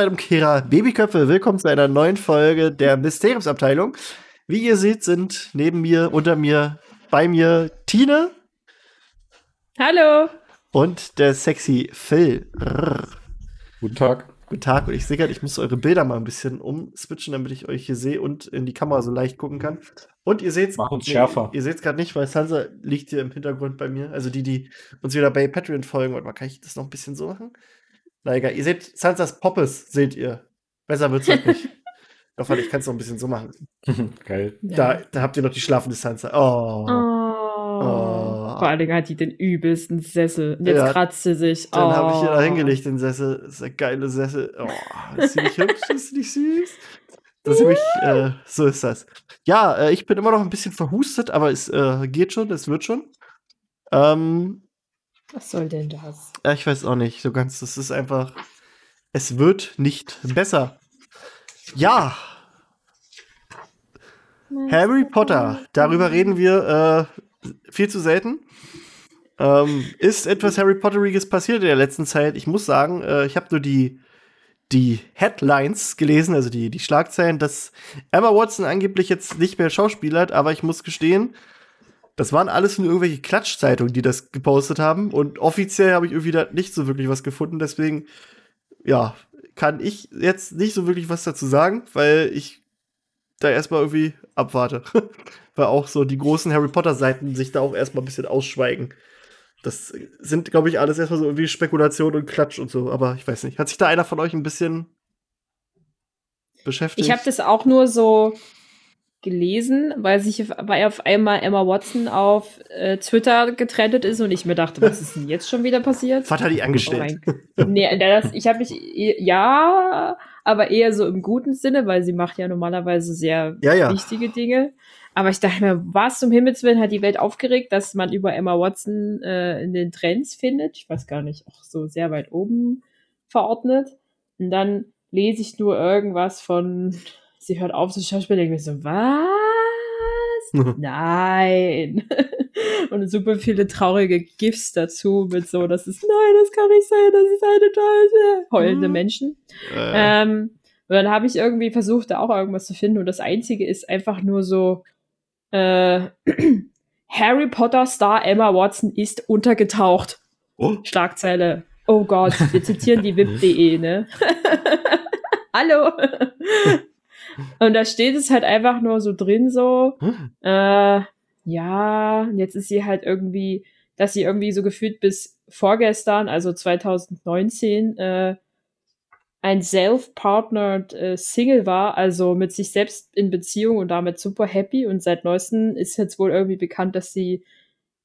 Zeitumkehrer, Babyköpfe, willkommen zu einer neuen Folge der Mysteriumsabteilung. Wie ihr seht, sind neben mir, unter mir, bei mir Tine. Hallo. Und der sexy Phil. Guten Tag. Guten Tag. Und ich sehe gerade, ich muss eure Bilder mal ein bisschen umswitchen, damit ich euch hier sehe und in die Kamera so leicht gucken kann. Und ihr seht Mach uns schärfer. Ihr seht es gerade nicht, weil Sansa liegt hier im Hintergrund bei mir. Also die, die uns wieder bei Patreon folgen. Warte mal, kann ich das noch ein bisschen so machen? Na egal, ihr seht Sansas Poppes, seht ihr. Besser wird's halt nicht. Doch, warte, ich kann es noch ein bisschen so machen. Geil. Da, da habt ihr noch die schlafende Sansa. Oh. Oh. Oh. Vor allen Dingen hat die den übelsten Sessel. Und Jetzt Ja. kratzt sie sich. Dann oh. habe ich hier da hingelegt, den Sessel. Das ist der geile Sessel. Oh, ist die nicht hübsch? Ist die nicht süß? Das ist nämlich, äh, so ist das. Ja, äh, ich bin immer noch ein bisschen verhustet, aber es äh, geht schon, es wird schon. Ähm, Was soll denn das? ja, ich weiß auch nicht so ganz. Das ist einfach, es wird nicht besser. Ja, Harry Potter, darüber reden wir äh, viel zu selten. Ähm, ist etwas Harry Potteriges passiert in der letzten Zeit? Ich muss sagen, äh, ich habe nur die, die Headlines gelesen, also die, die Schlagzeilen, dass Emma Watson angeblich jetzt nicht mehr schauspielert, aber ich muss gestehen, das waren alles nur irgendwelche Klatschzeitungen, die das gepostet haben. Und offiziell habe ich irgendwie da nicht so wirklich was gefunden. Deswegen, ja, kann ich jetzt nicht so wirklich was dazu sagen, weil ich da erstmal irgendwie abwarte. weil auch so die großen Harry Potter-Seiten sich da auch erstmal ein bisschen ausschweigen. Das sind, glaube ich, alles erstmal so irgendwie Spekulation und Klatsch und so. Aber ich weiß nicht. Hat sich da einer von euch ein bisschen beschäftigt? Ich habe das auch nur so gelesen, weil sich weil auf einmal Emma Watson auf äh, Twitter getrennt ist und ich mir dachte, was ist denn jetzt schon wieder passiert? Was hat die angestellt? Oh nee, das, ich habe mich eh- ja, aber eher so im guten Sinne, weil sie macht ja normalerweise sehr Ja, ja. wichtige Dinge. Aber ich dachte mir, was zum Himmels Willen hat die Welt aufgeregt, dass man über Emma Watson äh, in den Trends findet. Ich weiß gar nicht, auch so sehr weit oben verordnet. Und dann lese ich nur irgendwas von, sie hört auf zu schauspielen, ich mir so, was? Nein. Und super viele traurige GIFs dazu mit so, das ist, nein, das kann nicht sein, das ist eine tolle, heulende Mhm. Menschen. Äh, Ähm, und dann habe ich irgendwie versucht, da auch irgendwas zu finden. Und das Einzige ist einfach nur so, äh, Harry Potter Star Emma Watson ist untergetaucht. oh. Schlagzeile. Oh Gott, wir zitieren die VIP.de, ne? Hallo. Und da steht es halt einfach nur so drin, so, Hm. äh, ja, und jetzt ist sie halt irgendwie, dass sie irgendwie so gefühlt bis vorgestern, also 2019, äh, ein self-partnered äh, Single war, also mit sich selbst in Beziehung und damit super happy. Und seit neuestem ist jetzt wohl irgendwie bekannt, dass sie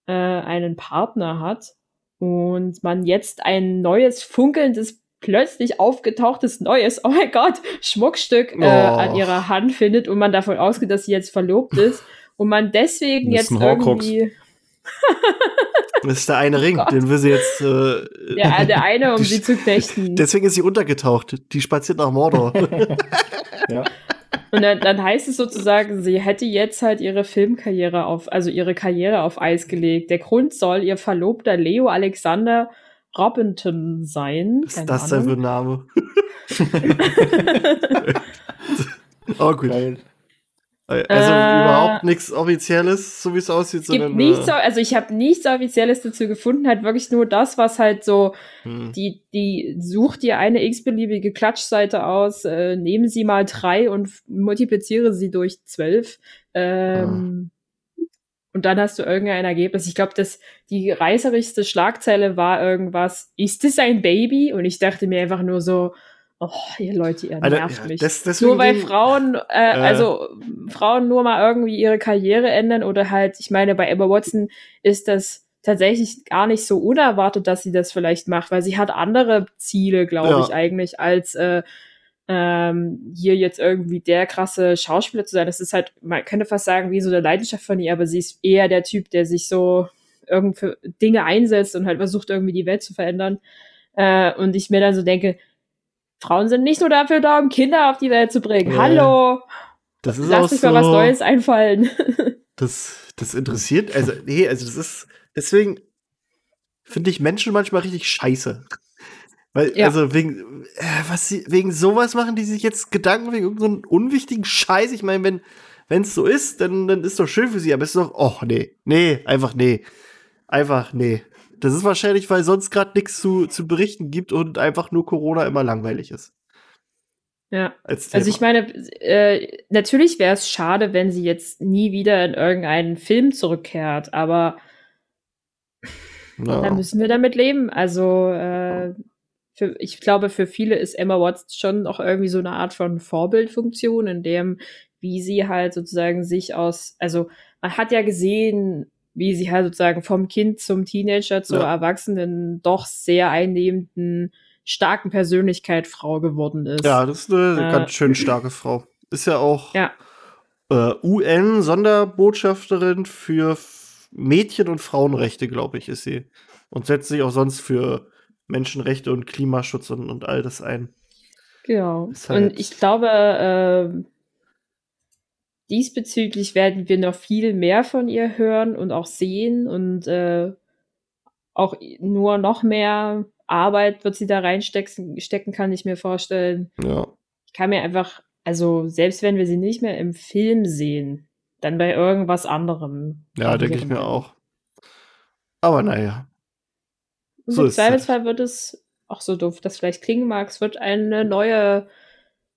äh, einen Partner hat und man jetzt ein neues, funkelndes, plötzlich aufgetauchtes neues, oh mein Gott, Schmuckstück äh, Oh. an ihrer Hand findet und man davon ausgeht, dass sie jetzt verlobt ist und man deswegen jetzt irgendwie Das ist der eine Ring, Gott. den will sie jetzt. Äh, der, der eine, um sie zu knechten. Deswegen ist sie untergetaucht. Die spaziert nach Mordor. Ja. Und dann, dann heißt es sozusagen, sie hätte jetzt halt ihre Filmkarriere auf, also ihre Karriere auf Eis gelegt. Der Grund soll ihr Verlobter Leo Alexander Robinson sein. Was ist Keine das denn für Ahnung. ein Name? oh, gut. Geil. Also Äh, überhaupt nichts Offizielles, so wie es aussieht, Es gibt sondern. nichts, äh, also ich habe nichts Offizielles dazu gefunden, halt wirklich nur das, was halt so, hm. die, die sucht dir eine x-beliebige Klatschseite aus, äh, nehmen sie mal drei und multipliziere sie durch zwölf. Ähm, Und dann hast du irgendein Ergebnis. Ich glaube, dass die reißerischste Schlagzeile war irgendwas, ist es ein Baby? Und ich dachte mir einfach nur so, oh, ihr Leute, ihr Alter, nervt ja, mich. das- deswegen nur weil Frauen, äh, also Frauen nur mal irgendwie ihre Karriere ändern oder halt, ich meine, bei Emma Watson ist das tatsächlich gar nicht so unerwartet, dass sie das vielleicht macht, weil sie hat andere Ziele, glaube Ja. ich, eigentlich, als äh, ähm, hier jetzt irgendwie der krasse Schauspieler zu sein. Das ist halt, man könnte fast sagen, wie so eine Leidenschaft von ihr, aber sie ist eher der Typ, der sich so irgendwie für Dinge einsetzt und halt versucht, irgendwie die Welt zu verändern. Äh, und ich mir dann so denke, Frauen sind nicht nur dafür da, um Kinder auf die Welt zu bringen. Ja. Hallo! Das ist Lass auch mich so, mal was Neues einfallen. Das, das interessiert, also, nee, also das ist, deswegen finde ich Menschen manchmal richtig scheiße. Weil, Ja. also wegen, äh, was sie, wegen sowas machen die sich jetzt Gedanken wegen irgendeinem so unwichtigen Scheiß. Ich meine, wenn wenn es so ist, dann, dann ist doch schön für sie, aber es ist doch, oh, nee, nee, einfach nee. Einfach nee. Das ist wahrscheinlich, weil sonst gerade nichts zu, zu berichten gibt und einfach nur Corona immer langweilig ist. Ja. Als Also ich meine, äh, natürlich wäre es schade, wenn sie jetzt nie wieder in irgendeinen Film zurückkehrt, aber Ja. da müssen wir damit leben. Also äh, für, ich glaube, für viele ist Emma Watson schon noch irgendwie so eine Art von Vorbildfunktion, in dem, wie sie halt sozusagen sich aus, also man hat ja gesehen, wie sie halt sozusagen vom Kind zum Teenager zur Ja. Erwachsenen doch sehr einnehmenden, starken Persönlichkeit Frau geworden ist. Ja, das ist eine Äh, ganz schön starke Frau. Ist ja auch Ja. äh, UN-Sonderbotschafterin für Mädchen- und Frauenrechte, glaube ich, ist sie. Und setzt sich auch sonst für Menschenrechte und Klimaschutz und, und all das ein. Genau. Halt- Und ich glaube, ähm, diesbezüglich werden wir noch viel mehr von ihr hören und auch sehen und äh, auch nur noch mehr Arbeit wird sie da reinstecken, stecken, kann ich mir vorstellen. Ja. Ich kann mir einfach, also selbst wenn wir sie nicht mehr im Film sehen, dann bei irgendwas anderem. Ja, denke ich mir auch. Aber naja. Und So im halt. Zweifelsfall wird es, auch so doof das vielleicht klingen mag, es wird eine neue,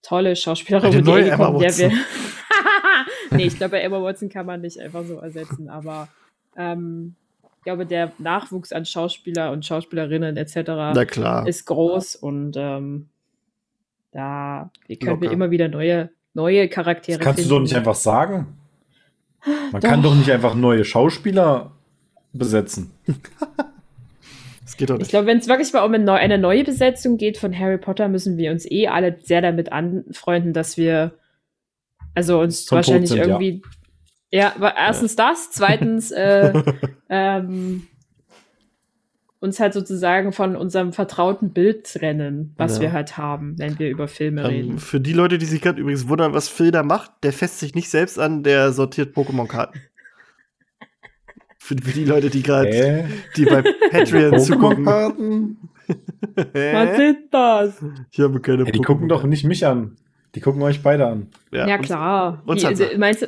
tolle Schauspielerin Eine neue Emma kommen, wir. Watson. nee, ich glaube, Emma Watson kann man nicht einfach so ersetzen, aber ähm, ich glaube, der Nachwuchs an Schauspieler und Schauspielerinnen etc. Na klar. ist groß und ähm, da können wir Locker. immer wieder neue, neue Charaktere Das kannst du finden. doch nicht einfach sagen. Man Doch. kann doch nicht einfach neue Schauspieler besetzen. Geht doch Ich nicht. glaube, wenn es wirklich mal um eine, neu, eine neue Besetzung geht von Harry Potter, müssen wir uns eh alle sehr damit anfreunden, dass wir also uns Zum wahrscheinlich sind, ja. irgendwie ja, aber erstens das, zweitens äh, ähm, uns halt sozusagen von unserem vertrauten Bild trennen, was Ja. wir halt haben, wenn wir über Filme Ähm, reden. für die Leute, die sich gerade übrigens wundern, was Phil da macht, der fässt sich nicht selbst an, der sortiert Pokémon-Karten. Für, für die Leute, die gerade, Hä? die bei Patreon zugucken. Pokémon-Karten? Was ist das? Ich habe keine Hey, die gucken doch nicht mich an. Die gucken euch beide an. Ja, und- klar. und Wie- Sansa. Meinst du?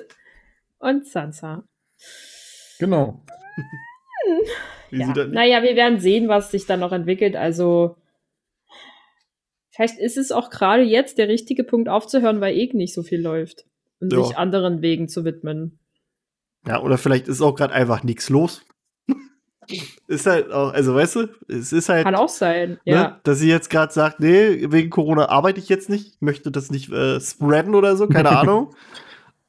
Und Sansa. Genau. Ja. Naja, wir werden sehen, was sich dann noch entwickelt. Also, vielleicht ist es auch gerade jetzt der richtige Punkt aufzuhören, weil eh nicht so viel läuft. Und Ja. sich anderen Wegen zu widmen. Ja, oder vielleicht ist auch gerade einfach nichts los. ist halt auch, also weißt du, es ist halt, Kann auch sein. ne, Ja. dass sie jetzt gerade sagt, nee, wegen Corona arbeite ich jetzt nicht, möchte das nicht äh, spreaden oder so, keine Ahnung.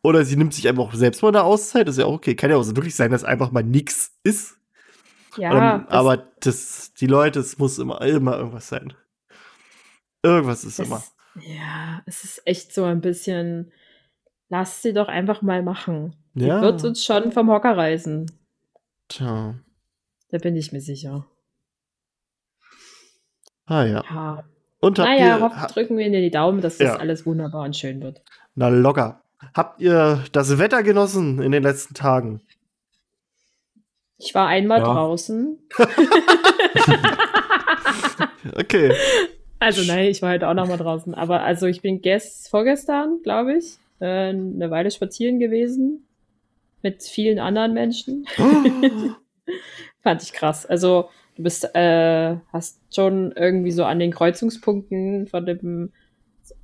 Oder sie nimmt sich einfach auch selbst mal eine Auszeit, ist ja auch okay. Kann ja auch so wirklich sein, dass einfach mal nichts ist. Ja, Ähm, das- aber das, die Leute, es muss immer, immer irgendwas sein. Irgendwas ist das, immer. Ja, es ist echt so ein bisschen. Lass sie doch einfach mal machen. Ja. wird uns schon vom Hocker reißen. Tja. Da bin ich mir sicher. Ah ja. Ja. Und habt Naja, ihr, hoff, ha, drücken wir Ihnen die Daumen, dass das Ja. alles wunderbar und schön wird. na locker. Habt ihr das Wetter genossen in den letzten Tagen? Ich war einmal Ja. draußen. Okay. Also nein, ich war halt auch noch mal draußen. Aber also ich bin gest vorgestern, glaube ich, äh, eine Weile spazieren gewesen mit vielen anderen Menschen. Fand ich krass. Also du bist, äh, hast schon irgendwie so an den Kreuzungspunkten von dem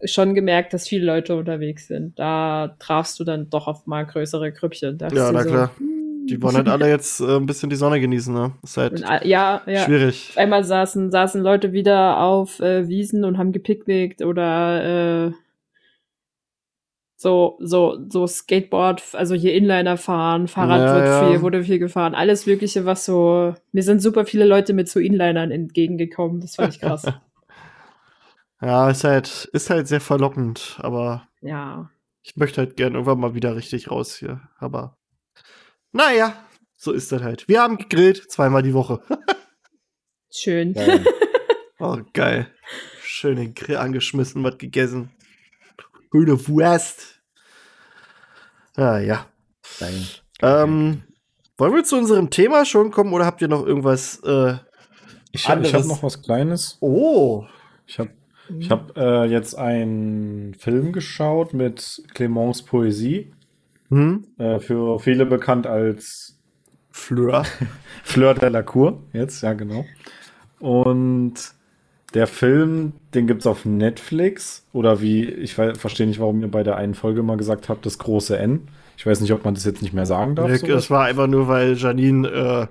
schon gemerkt, dass viele Leute unterwegs sind. Da trafst du dann doch auf mal größere Grüppchen. Da Ja, na so, klar. hm. Die wollen halt alle jetzt äh, ein bisschen die Sonne genießen, ne? Ist halt äh, ja, ja. schwierig. Einmal saßen, saßen Leute wieder auf äh, Wiesen und haben gepicknickt oder äh, so, so, so Skateboard, also hier Inliner fahren, Fahrrad Ja, wird ja. viel, wurde viel gefahren, alles Mögliche, was so. Mir sind super viele Leute mit so Inlinern entgegengekommen. Das fand ich krass. Ja, ist halt, ist halt sehr verlockend, aber ja. ich möchte halt gern irgendwann mal wieder richtig raus hier. Aber naja, so ist das halt. Wir haben gegrillt, zweimal die Woche. Schön. Geil. Oh, geil. Schön den Grill angeschmissen, was gegessen. Grüne Wurst. Ah, ja. Geil. Ähm, wollen wir zu unserem Thema schon kommen oder habt ihr noch irgendwas? Äh, Ich, hab- habe noch was Kleines. oh, Ich habe ich hab, äh, jetzt einen Film geschaut mit Clemence Poesie. Hm? Äh, für viele bekannt als Fleur. Fleur de la Cour. Jetzt, ja, genau. Und der Film, den gibt's auf Netflix. Oder wie, ich verstehe nicht, warum ihr bei der einen Folge mal gesagt habt, das große N. Ich weiß nicht, ob man das jetzt nicht mehr sagen darf. So. das war einfach nur, weil Janine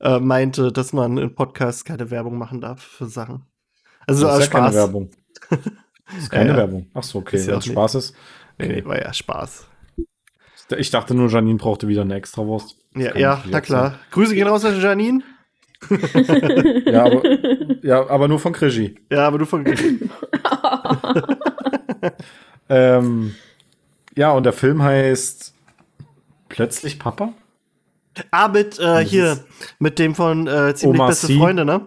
äh, äh, meinte, dass man in Podcasts keine Werbung machen darf für Sachen. Also das ist ja keine Spaß. Werbung. Das ist keine Ja. Werbung. Ach so, okay. Wenn es. Spaß ist. Nee, Okay. nee, war ja Spaß. Ich dachte nur, Janine brauchte wieder eine Extrawurst. Das Ja, ja na klar. Grüße gehen raus an Janine. Ja, aber, ja, aber nur von Krigi. Ja, aber du von. Ähm, ja, und der Film heißt Plötzlich Papa? ah, mit äh, hier, mit dem von äh, ziemlich Omar beste Sy. Freunde, ne?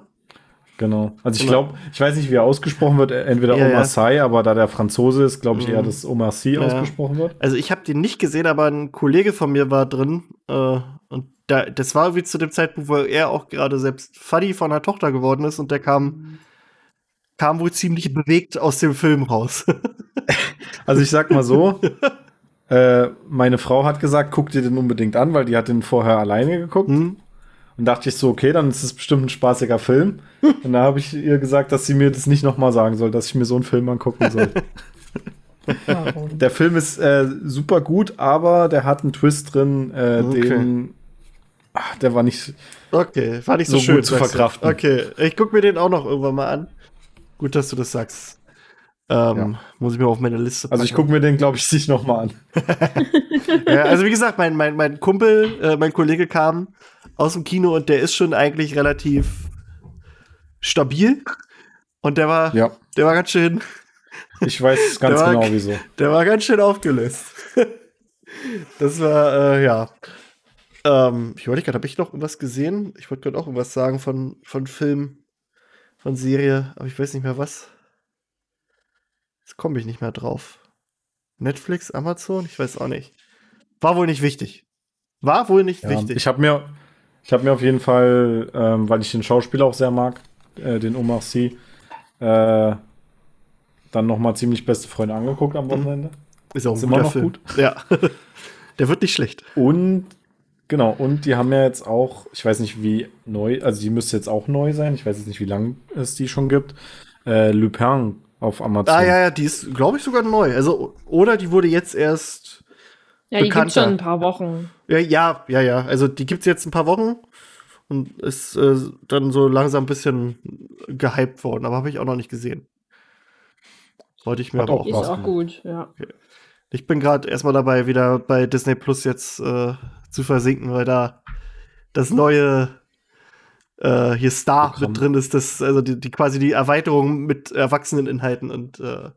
Genau. Also ich Genau. glaube, ich weiß nicht, wie er ausgesprochen wird, entweder Ja, Omar ja. Sy, aber da der Franzose ist, glaube ich eher, Mhm. dass Omar Sy Ja. ausgesprochen wird. Also ich habe den nicht gesehen, aber ein Kollege von mir war drin. Äh, und da, das war wie zu dem Zeitpunkt, wo er auch gerade selbst Fuddy von einer Tochter geworden ist und der kam, kam wohl ziemlich bewegt aus dem Film raus. Also ich sag mal so, äh, meine Frau hat gesagt, guck dir den unbedingt an, weil die hat den vorher alleine geguckt. hm? Und dachte ich so, okay, dann ist es bestimmt ein spaßiger Film. Und da habe ich ihr gesagt, dass sie mir das nicht nochmal sagen soll, dass ich mir so einen Film angucken soll. Der Film ist äh, super gut, aber der hat einen Twist drin, äh, Okay. den. Ach, der war nicht. Okay, war nicht so, So schön gut zu verkraften. Okay, ich guck mir den auch noch irgendwann mal an. Gut, dass du das sagst. Ähm, Muss ich mir auf meine Liste Also ich packen. gucke mir den, glaube ich, nicht nochmal an. Ja, also wie gesagt, mein, mein, mein Kumpel, äh, mein Kollege kam aus dem Kino und der ist schon eigentlich relativ stabil. Und der war, Ja, der war ganz schön, ich weiß ganz war- genau, wieso. der war ganz schön aufgelöst. das war, äh, ja. Ähm, ich wollte gerade, habe ich noch irgendwas gesehen? Ich wollte gerade auch irgendwas sagen von, von Film, von Serie, aber ich weiß nicht mehr was. Jetzt komme ich nicht mehr drauf. Netflix, Amazon? Ich weiß auch nicht. War wohl nicht wichtig. War wohl nicht Ja, wichtig. ich habe mir, ich habe mir auf jeden Fall, ähm, weil ich den Schauspieler auch sehr mag, äh, den Omar Sy, äh, dann noch mal ziemlich beste Freunde angeguckt am Wochenende. ist auch ein ist guter immer noch Film. gut. Ja. Der wird nicht schlecht. Und genau, und die haben ja jetzt auch, ich weiß nicht wie neu, also die müsste jetzt auch neu sein, ich weiß jetzt nicht, wie lange es die schon gibt. Äh, Lupin auf Amazon. Ah, ja, ja, die ist, glaube ich, sogar neu. Also, oder die wurde jetzt erst. Ja, die gibt Bekannter. schon ein paar Wochen. Ja, ja, ja, ja. Also, die gibt es jetzt ein paar Wochen und ist äh, dann so langsam ein bisschen gehypt worden, aber habe ich auch noch nicht gesehen. Wollte ich mir Hat aber auch Ist auch gut, ja. Ich bin gerade erstmal dabei, wieder bei Disney Plus jetzt äh, zu versinken, weil da das neue äh, hier Star Programm. mit drin ist, das, also die, die quasi die Erweiterung mit erwachsenen Inhalten und äh,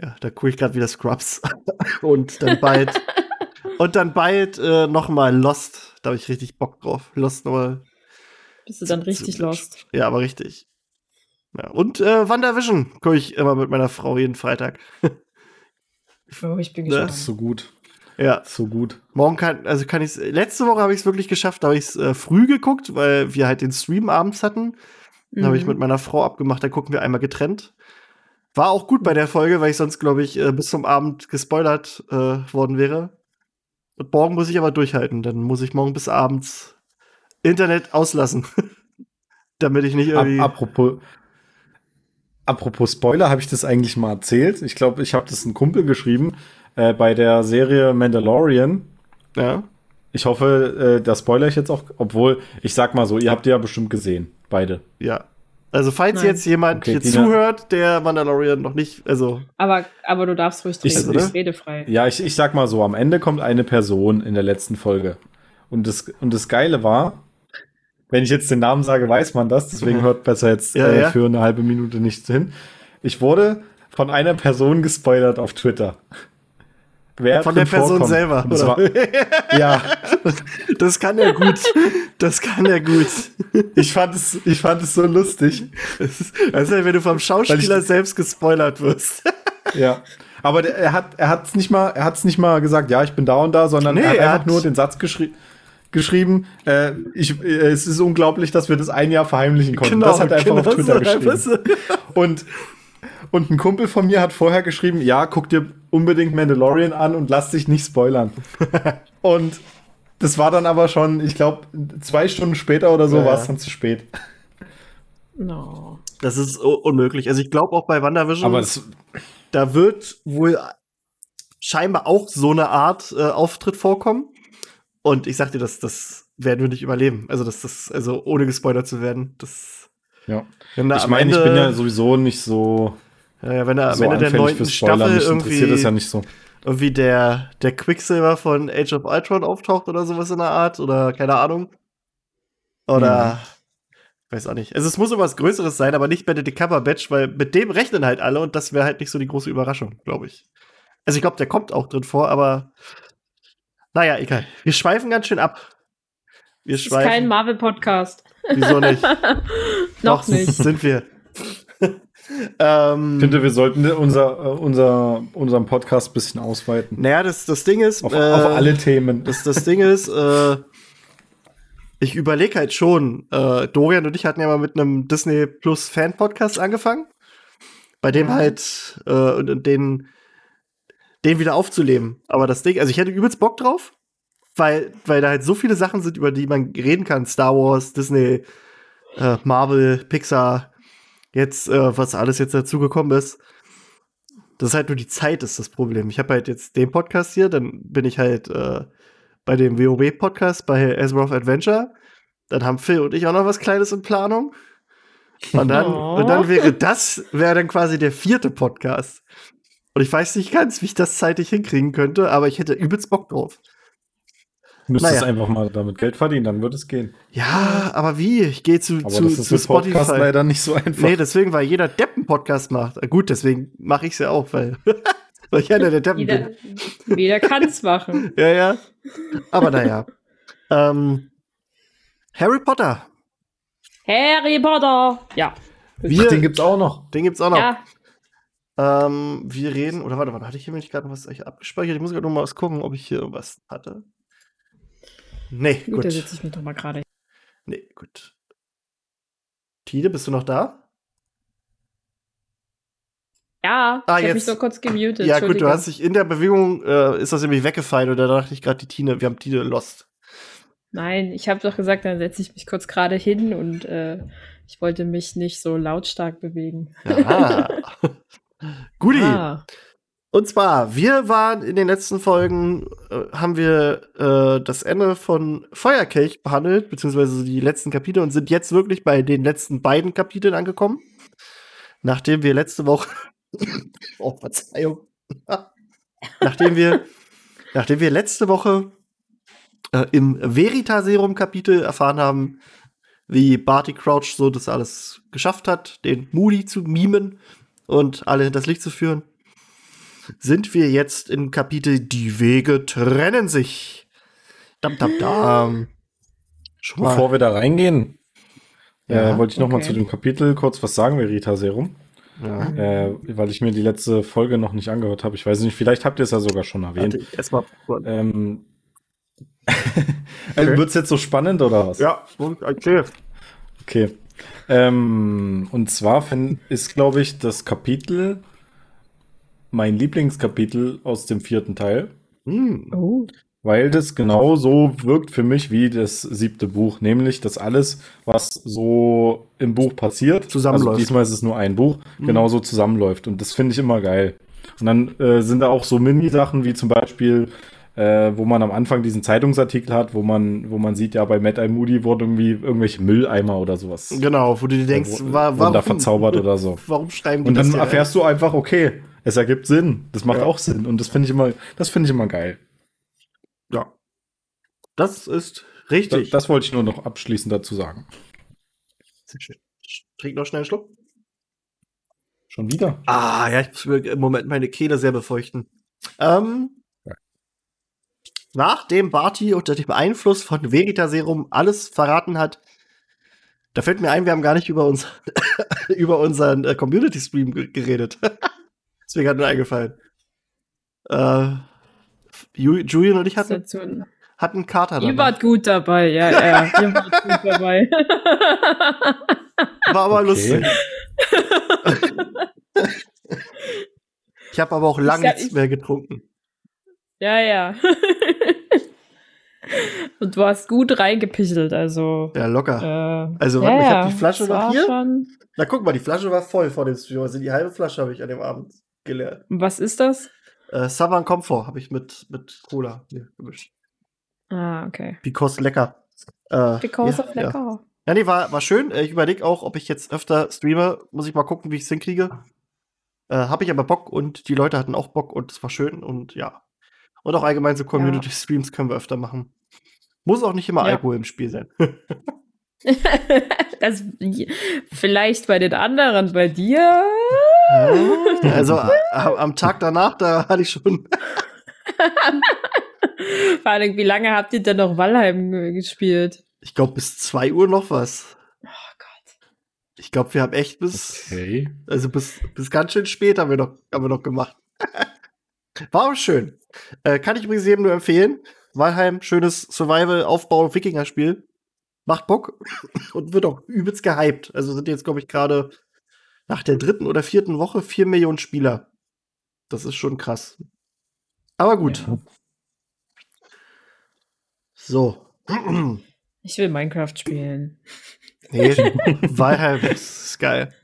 ja, da gucke ich gerade wieder Scrubs und dann bald und dann bald äh, noch mal Lost. Da habe ich richtig Bock drauf. Lost nochmal. Bist du dann richtig lost. Ja, aber richtig. Ja, und äh, WandaVision gucke ich immer mit meiner Frau jeden Freitag. Oh, ich bin Ne? gespannt. Das ist so gut. Ja, So gut. Morgen kann, also kann ich Letzte Woche habe ich es wirklich geschafft, da habe ich es äh, früh geguckt, weil wir halt den Stream abends hatten. Dann habe ich Mhm. mit meiner Frau abgemacht, da gucken wir einmal getrennt. War auch gut bei der Folge, weil ich sonst, glaube ich, äh, bis zum Abend gespoilert äh, worden wäre. Und morgen muss ich aber durchhalten. Dann muss ich morgen bis abends Internet auslassen. Damit ich nicht irgendwie. apropos, apropos Spoiler, habe ich das eigentlich mal erzählt? Ich glaube, ich habe das einem Kumpel geschrieben äh, bei der Serie Mandalorian. ja. Ich hoffe, äh, da spoiler ich jetzt auch, obwohl, ich sag mal so, ihr habt die ja bestimmt gesehen, beide. Ja. Also, falls Nein. jetzt jemand Okay, hier Dina. zuhört, der Mandalorian noch nicht, also, Aber, aber du darfst ruhig Ich- reden, du ich- bist redefrei. Ja, ich, ich sag mal so, am Ende kommt eine Person in der letzten Folge. Und das, und das Geile war, wenn ich jetzt den Namen sage, weiß man das, deswegen hört besser jetzt Ja, äh, ja. für eine halbe Minute nicht hin. Ich wurde von einer Person gespoilert auf Twitter. Wer von der Person vorkommt. selber. Das war, ja, Das kann er gut. Das kann er gut. ich fand es, ich fand es so lustig. Das ist, das ist wenn du vom Schauspieler ich- selbst gespoilert wirst. Ja. Aber der, er hat er hat's nicht mal er hat's nicht mal gesagt, ja, ich bin da und da, sondern Nee, er hat er einfach hat- nur den Satz geschrieben. geschrieben, äh, ich, äh, es ist unglaublich, dass wir das ein Jahr verheimlichen konnten. Genau, das hat er einfach genau auf Twitter so, geschrieben. Und, und ein Kumpel von mir hat vorher geschrieben, ja, guck dir unbedingt Mandalorian an und lass dich nicht spoilern. und das war dann aber schon, ich glaube, zwei Stunden später oder so Ja, war ja. es dann zu spät. No. Das ist unmöglich. Also ich glaube auch bei WandaVision, Aber es, da wird wohl scheinbar auch so eine Art äh, Auftritt vorkommen. Und ich sag dir, das, das werden wir nicht überleben. Also das, das, also ohne gespoilert zu werden, das. ja. Ich meine, ich bin ja sowieso nicht so, ja, wenn da am so Ende der neunten. Staffel irgendwie, das ja nicht so. irgendwie der, der Quicksilver von Age of Ultron auftaucht oder sowas in der Art oder keine Ahnung. Oder weiß auch nicht. Also es muss irgendwas Größeres sein, aber nicht Benedict Cumberbatch, weil mit dem rechnen halt alle und das wäre halt nicht so die große Überraschung, glaube ich. Also ich glaube, der kommt auch drin vor, aber naja, egal. Wir schweifen ganz schön ab. Wir Das ist kein schweifen. Marvel-Podcast. Wieso nicht? Noch Doch, nicht. Sind wir. Ähm, Ich finde, wir sollten unser, äh, unser, unseren Podcast ein bisschen ausweiten. naja, das, das Ding ist. Auf, äh, auf alle Themen. Das, das Ding ist, äh, ich überlege halt schon, äh, Dorian und ich hatten ja mal mit einem Disney Plus Fan Podcast angefangen, bei dem halt äh, und, und den, den wieder aufzuleben. Aber das Ding, also ich hätte übelst Bock drauf, weil, weil da halt so viele Sachen sind, über die man reden kann. Star Wars, Disney, äh, Marvel, Pixar, jetzt, äh, was alles jetzt dazugekommen ist. Das ist halt nur die Zeit, ist das Problem. Ich habe halt jetzt den Podcast hier, dann bin ich halt äh, bei dem WoW-Podcast bei Azeroth Adventure. Dann haben Phil und ich auch noch was Kleines in Planung. Und dann, Oh. und dann wäre das, wäre dann quasi der vierte Podcast. Und ich weiß nicht ganz, wie ich das zeitlich hinkriegen könnte, aber ich hätte übelst Bock drauf. Du müsstest naja. einfach mal damit Geld verdienen, dann wird es gehen. Ja, aber wie? Ich gehe zu, Aber zu, das ist zu mit Podcast Spotify. leider nicht so einfach. Nee, deswegen, weil jeder Depp einen Podcast macht. Gut, deswegen mache ich es ja auch, weil, weil ich einer der Deppen Jeder, bin. jeder kann es machen. Ja, ja. Aber naja. ähm, Harry Potter. Harry Potter. Ja. Wir, Ach, den gibt's auch noch. den gibt's auch noch. Ja. Ähm, wir reden, oder warte, warte, hatte ich hier nicht gerade noch was abgespeichert? Ich muss gerade noch mal was gucken, ob ich hier was hatte. Nee, Gut, gut. da setze ich mich doch mal gerade. Nee, gut. Tide, bist du noch da? Ja, Ah, ich habe mich so kurz gemutet. ja, gut, du hast dich in der Bewegung, äh, ist das nämlich weggefallen und da dachte ich gerade, die Tine, wir haben Tine lost. Nein, ich habe doch gesagt, dann setze ich mich kurz gerade hin und äh, ich wollte mich nicht so lautstark bewegen. Ja. Guti. Ah, Und zwar, wir waren in den letzten Folgen, äh, haben wir äh, das Ende von Feuerkelch behandelt, beziehungsweise die letzten Kapitel und sind jetzt wirklich bei den letzten beiden Kapiteln angekommen. Nachdem wir letzte Woche, oh, Verzeihung, nachdem wir, nachdem wir letzte Woche äh, im Veritaserum-Kapitel erfahren haben, wie Barty Crouch so das alles geschafft hat, den Moody zu mimen und alle hinters Licht zu führen sind wir jetzt im Kapitel Die Wege trennen sich. Dam, dam, dam. Schon mal. Bevor wir da reingehen, Ja, äh, wollte ich noch mal okay. zu dem Kapitel kurz was sagen, Verita Serum. Ja. Äh, weil ich mir die letzte Folge noch nicht angehört habe. Ich weiß nicht, vielleicht habt ihr es ja sogar schon erwähnt. Erstmal. Ähm, also Wird es jetzt so spannend oder was? Ja, okay. Okay. Ähm, und zwar ist, glaube ich, das Kapitel mein Lieblingskapitel aus dem vierten Teil, Hm. oh. weil das genau so wirkt für mich wie das siebte Buch, nämlich dass alles, was so im Buch passiert, Zusammenläuft. also diesmal ist es nur ein Buch, Mhm. genauso zusammenläuft. Und das finde ich immer geil. Und dann äh, sind da auch so Mini-Sachen wie zum Beispiel, äh, wo man am Anfang diesen Zeitungsartikel hat, wo man, wo man sieht, ja, bei Matt I. Moody wurden irgendwie irgendwelche Mülleimer oder sowas Genau, wo du dir denkst, wo- wa wurden warum, da verzaubert oder so. warum schreiben die Und dann erfährst du einfach, okay, es ergibt Sinn. Das macht Ja. auch Sinn. Und das finde ich immer, das finde ich immer geil. Ja. Das ist Das, richtig. das wollte ich nur noch abschließend dazu sagen. Sehr schön. Trink noch schnell einen Schluck. Schon wieder? Ah, ja, ich muss mir im Moment meine Kehle sehr befeuchten. Ähm, Ja. Nachdem Barty unter dem Einfluss von Veritaserum alles verraten hat, da fällt mir ein, wir haben gar nicht über, uns, über unseren äh, Community-Stream ge- geredet. ist mir gerade nur eingefallen. Äh, Ju- Julian und ich hatten, jetzt so ein hat einen Kater Ihr wart gut dabei, ja, ja. Ihr wart gut dabei. War aber Okay. lustig. Ich habe aber auch lange nichts ich- mehr getrunken. ja, ja. Und du hast gut reingepichelt, also. Ja, locker. Äh, Also, ja, warte mal, ich hab ja, die Flasche noch hier. Schon. Na, guck mal, die Flasche war voll vor dem Stream. Also die halbe Flasche habe ich an dem Abend geleert. Und Was ist das? Äh, Southern Comfort habe ich mit, mit Cola hier gemischt. Ah, okay. Because lecker. Äh, Because ja, of Ja. lecker. ja, nee, war, war schön. Äh, Ich überlege auch, ob ich jetzt öfter streame. Muss ich mal gucken, wie ich es hinkriege. Äh, habe ich aber Bock und die Leute hatten auch Bock und es war schön und ja. Und auch allgemein so Community-Streams können wir öfter machen. Muss auch nicht immer Ja. Alkohol im Spiel sein. das, vielleicht bei den anderen, bei dir. also äh, am Tag danach, da hatte ich schon. Vor allem, wie lange habt ihr denn noch Valheim äh, gespielt? Ich glaube, bis 2 Uhr noch was. Oh Gott. Ich glaube, wir haben echt bis. Okay. Also bis, bis ganz schön spät haben wir noch, haben wir noch gemacht. War auch schön. Äh, kann ich übrigens jedem nur empfehlen. Valheim, schönes Survival-Aufbau-Wikinger-Spiel. Macht Bock und wird auch übelst gehypt. Also sind jetzt, glaube ich, gerade nach der dritten oder vierten Woche vier Millionen Spieler. Das ist schon krass. Aber gut. Ja. So. Ich will Minecraft spielen. nee, Valheim ist geil.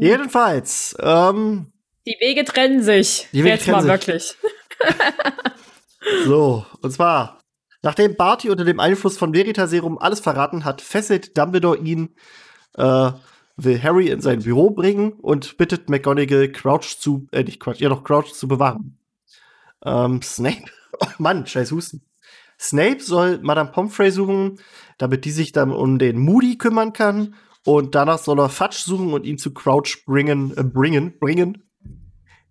Jedenfalls, ähm, Die Wege trennen sich. Die Wege Jetzt trennen mal sich. wirklich. So, und zwar, nachdem Barty unter dem Einfluss von Veritaserum alles verraten hat, fesselt Dumbledore ihn, äh, will Harry in sein Büro bringen und bittet McGonagall, Crouch zu, äh, nicht Crouch, ja doch, Crouch zu bewahren. Ähm, Snape, oh Mann, scheiß Husten. Snape soll Madame Pomfrey suchen, damit die sich dann um den Moody kümmern kann und danach soll er Fudge suchen und ihn zu Crouch bringen, äh, bringen, bringen,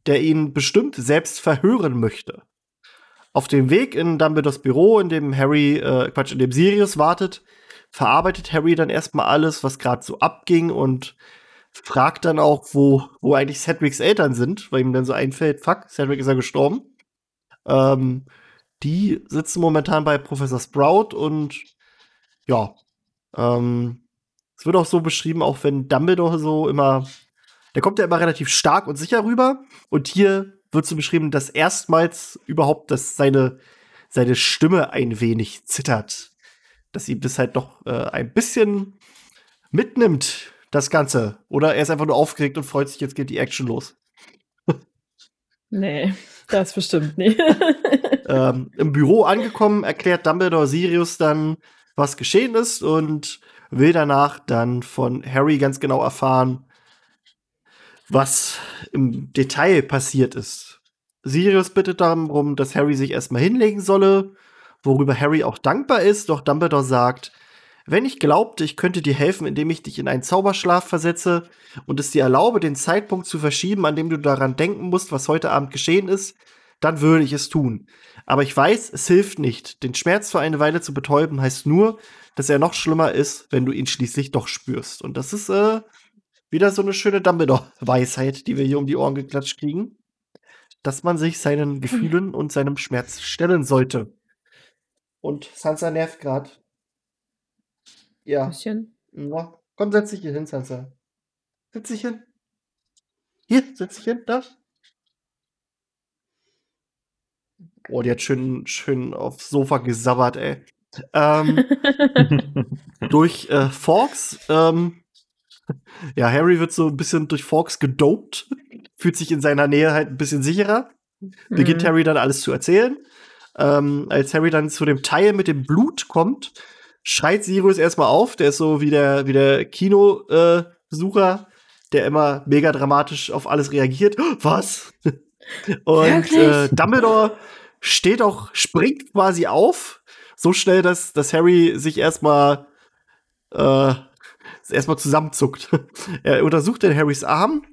der ihn bestimmt selbst verhören möchte. Auf dem Weg in Dumbledores Büro, in dem Harry, äh, Quatsch, in dem Sirius wartet, verarbeitet Harry dann erstmal alles, was gerade so abging und fragt dann auch, wo, wo eigentlich Cedrics Eltern sind, weil ihm dann so einfällt, fuck, Cedric ist ja gestorben. Ähm, die sitzen momentan bei Professor Sprout und ja, ähm, es wird auch so beschrieben, auch wenn Dumbledore so immer, der kommt ja immer relativ stark und sicher rüber und hier wird so beschrieben, dass erstmals überhaupt, dass seine, seine Stimme ein wenig zittert. Dass ihm das halt doch äh, ein bisschen mitnimmt, das Ganze. Oder er ist einfach nur aufgeregt und freut sich, jetzt geht die Action los. Nee, das bestimmt nicht. ähm, Im Büro angekommen, erklärt Dumbledore Sirius dann, was geschehen ist und will danach dann von Harry ganz genau erfahren, was im Detail passiert ist. Sirius bittet darum, dass Harry sich erstmal hinlegen solle, worüber Harry auch dankbar ist, doch Dumbledore sagt, wenn ich glaubte, ich könnte dir helfen, indem ich dich in einen Zauberschlaf versetze und es dir erlaube, den Zeitpunkt zu verschieben, an dem du daran denken musst, was heute Abend geschehen ist, dann würde ich es tun. Aber ich weiß, es hilft nicht. Den Schmerz für eine Weile zu betäuben heißt nur, dass er noch schlimmer ist, wenn du ihn schließlich doch spürst. Und das ist äh, wieder so eine schöne Dumbledore-Weisheit, die wir hier um die Ohren geklatscht kriegen, dass man sich seinen Gefühlen und seinem Schmerz stellen sollte. Und Sansa nervt gerade. Ja. Bisschen. Na, komm, setz dich hier hin, Sansa. Setz dich hin. Hier, setz dich hin, da. Oh, die hat schön, schön aufs Sofa gesabbert, ey. Ähm, durch äh, Forks, ähm, ja, Harry wird so ein bisschen durch Forks gedopt, fühlt sich in seiner Nähe halt ein bisschen sicherer, beginnt Mhm. Harry dann alles zu erzählen. Ähm, als Harry dann zu dem Teil mit dem Blut kommt, schreit Sirius erstmal auf. Der ist so wie der, wie der Kinobesucher, der immer mega dramatisch auf alles reagiert. Was? Und äh, Dumbledore steht auch, springt quasi auf, so schnell, dass, dass Harry sich erstmal äh, erstmal zusammenzuckt. er untersucht den Harrys Arm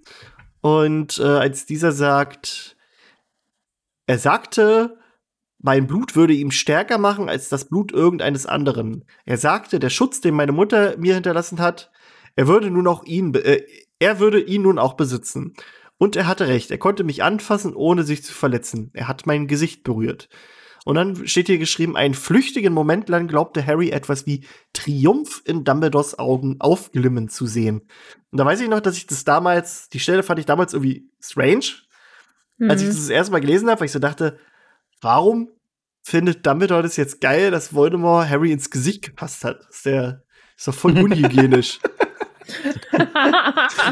und äh, als dieser sagt, er sagte, mein Blut würde ihm stärker machen als das Blut irgendeines anderen. Er sagte, der Schutz, den meine Mutter mir hinterlassen hat, er würde nun auch ihn, äh, er würde ihn nun auch besitzen. Und er hatte recht. Er konnte mich anfassen, ohne sich zu verletzen. Er hat mein Gesicht berührt. Und dann steht hier geschrieben, einen flüchtigen Moment lang glaubte Harry etwas wie Triumph in Dumbledores Augen aufglimmen zu sehen. Und da weiß ich noch, dass ich das damals, die Stelle fand ich damals irgendwie strange, mhm. als ich mhm. das, das erste Mal gelesen habe, weil ich so dachte, warum findet Dumbledore das jetzt geil, dass Voldemort Harry ins Gesicht gepasst hat? Das ist, der, ist doch voll unhygienisch.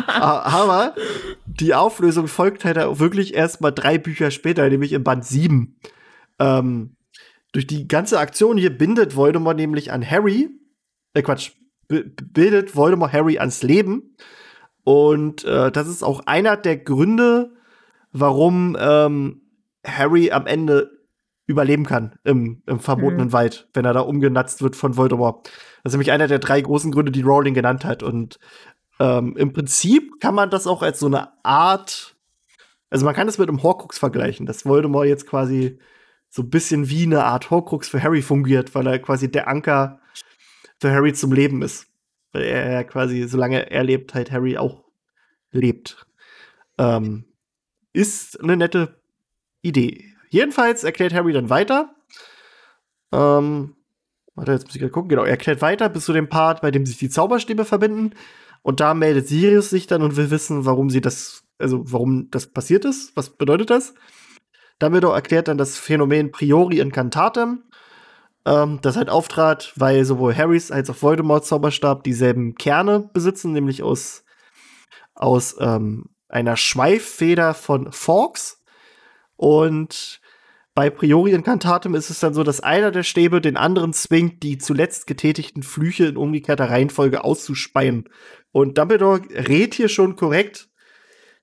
Aber die Auflösung folgt halt auch wirklich erst mal drei Bücher später, nämlich in Band 7. Ähm, durch die ganze Aktion hier bindet Voldemort nämlich an Harry, äh Quatsch, bildet Voldemort Harry ans Leben. Und äh, das ist auch einer der Gründe, warum ähm, Harry am Ende überleben kann im, im verbotenen mhm. Wald, wenn er da umgenatzt wird von Voldemort. Das ist nämlich einer der drei großen Gründe, die Rowling genannt hat. Und ähm, im Prinzip kann man das auch als so eine Art, also man kann das mit einem Horcrux vergleichen, dass Voldemort jetzt quasi so ein bisschen wie eine Art Horcrux für Harry fungiert, weil er quasi der Anker für Harry zum Leben ist. Weil er quasi, solange er lebt, halt Harry auch lebt. Ähm, ist eine nette Idee. Jedenfalls erklärt Harry dann weiter. Ähm, warte, jetzt muss ich gerade gucken. Genau, er erklärt weiter bis zu dem Part, bei dem sich die Zauberstäbe verbinden. Und da meldet Sirius sich dann und will wissen, warum sie das, also warum das passiert ist. Was bedeutet das? Dumbledore erklärt dann das Phänomen Priori Incantatem, ähm, das halt auftrat, weil sowohl Harrys als auch Voldemorts Zauberstab dieselben Kerne besitzen, nämlich aus, aus ähm, einer Schweiffeder von Fawkes. Und bei Priori Incantatem ist es dann so, dass einer der Stäbe den anderen zwingt, die zuletzt getätigten Flüche in umgekehrter Reihenfolge auszuspeien. Und Dumbledore rät hier schon korrekt,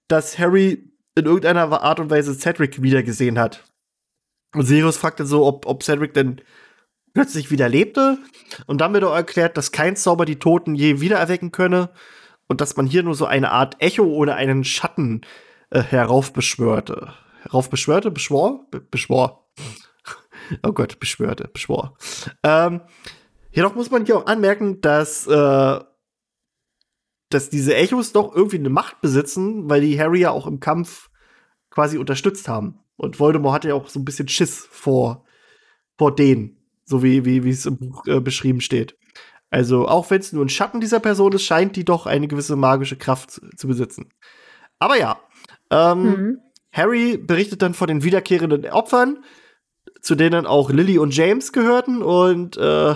dass Harry in irgendeiner Art und Weise Cedric wiedergesehen hat. Und Sirius fragt dann so, ob, ob Cedric denn plötzlich wieder lebte. Und Dumbledore erklärt, dass kein Zauber die Toten je wiedererwecken könne und dass man hier nur so eine Art Echo oder einen Schatten äh, heraufbeschwörte. Heraufbeschwörte? Beschwor? Be beschwor. oh Gott, beschwörte, beschwor. Ähm, jedoch muss man hier auch anmerken, dass äh, dass diese Echos doch irgendwie eine Macht besitzen, weil die Harry ja auch im Kampf quasi unterstützt haben. Und Voldemort hatte ja auch so ein bisschen Schiss vor, vor denen, so wie, wie, wie es im Buch äh, beschrieben steht. Also, auch wenn es nur ein Schatten dieser Person ist, scheint die doch eine gewisse magische Kraft zu, zu besitzen. Aber ja, ähm, mhm. Harry berichtet dann von den wiederkehrenden Opfern, zu denen auch Lily und James gehörten. Und äh,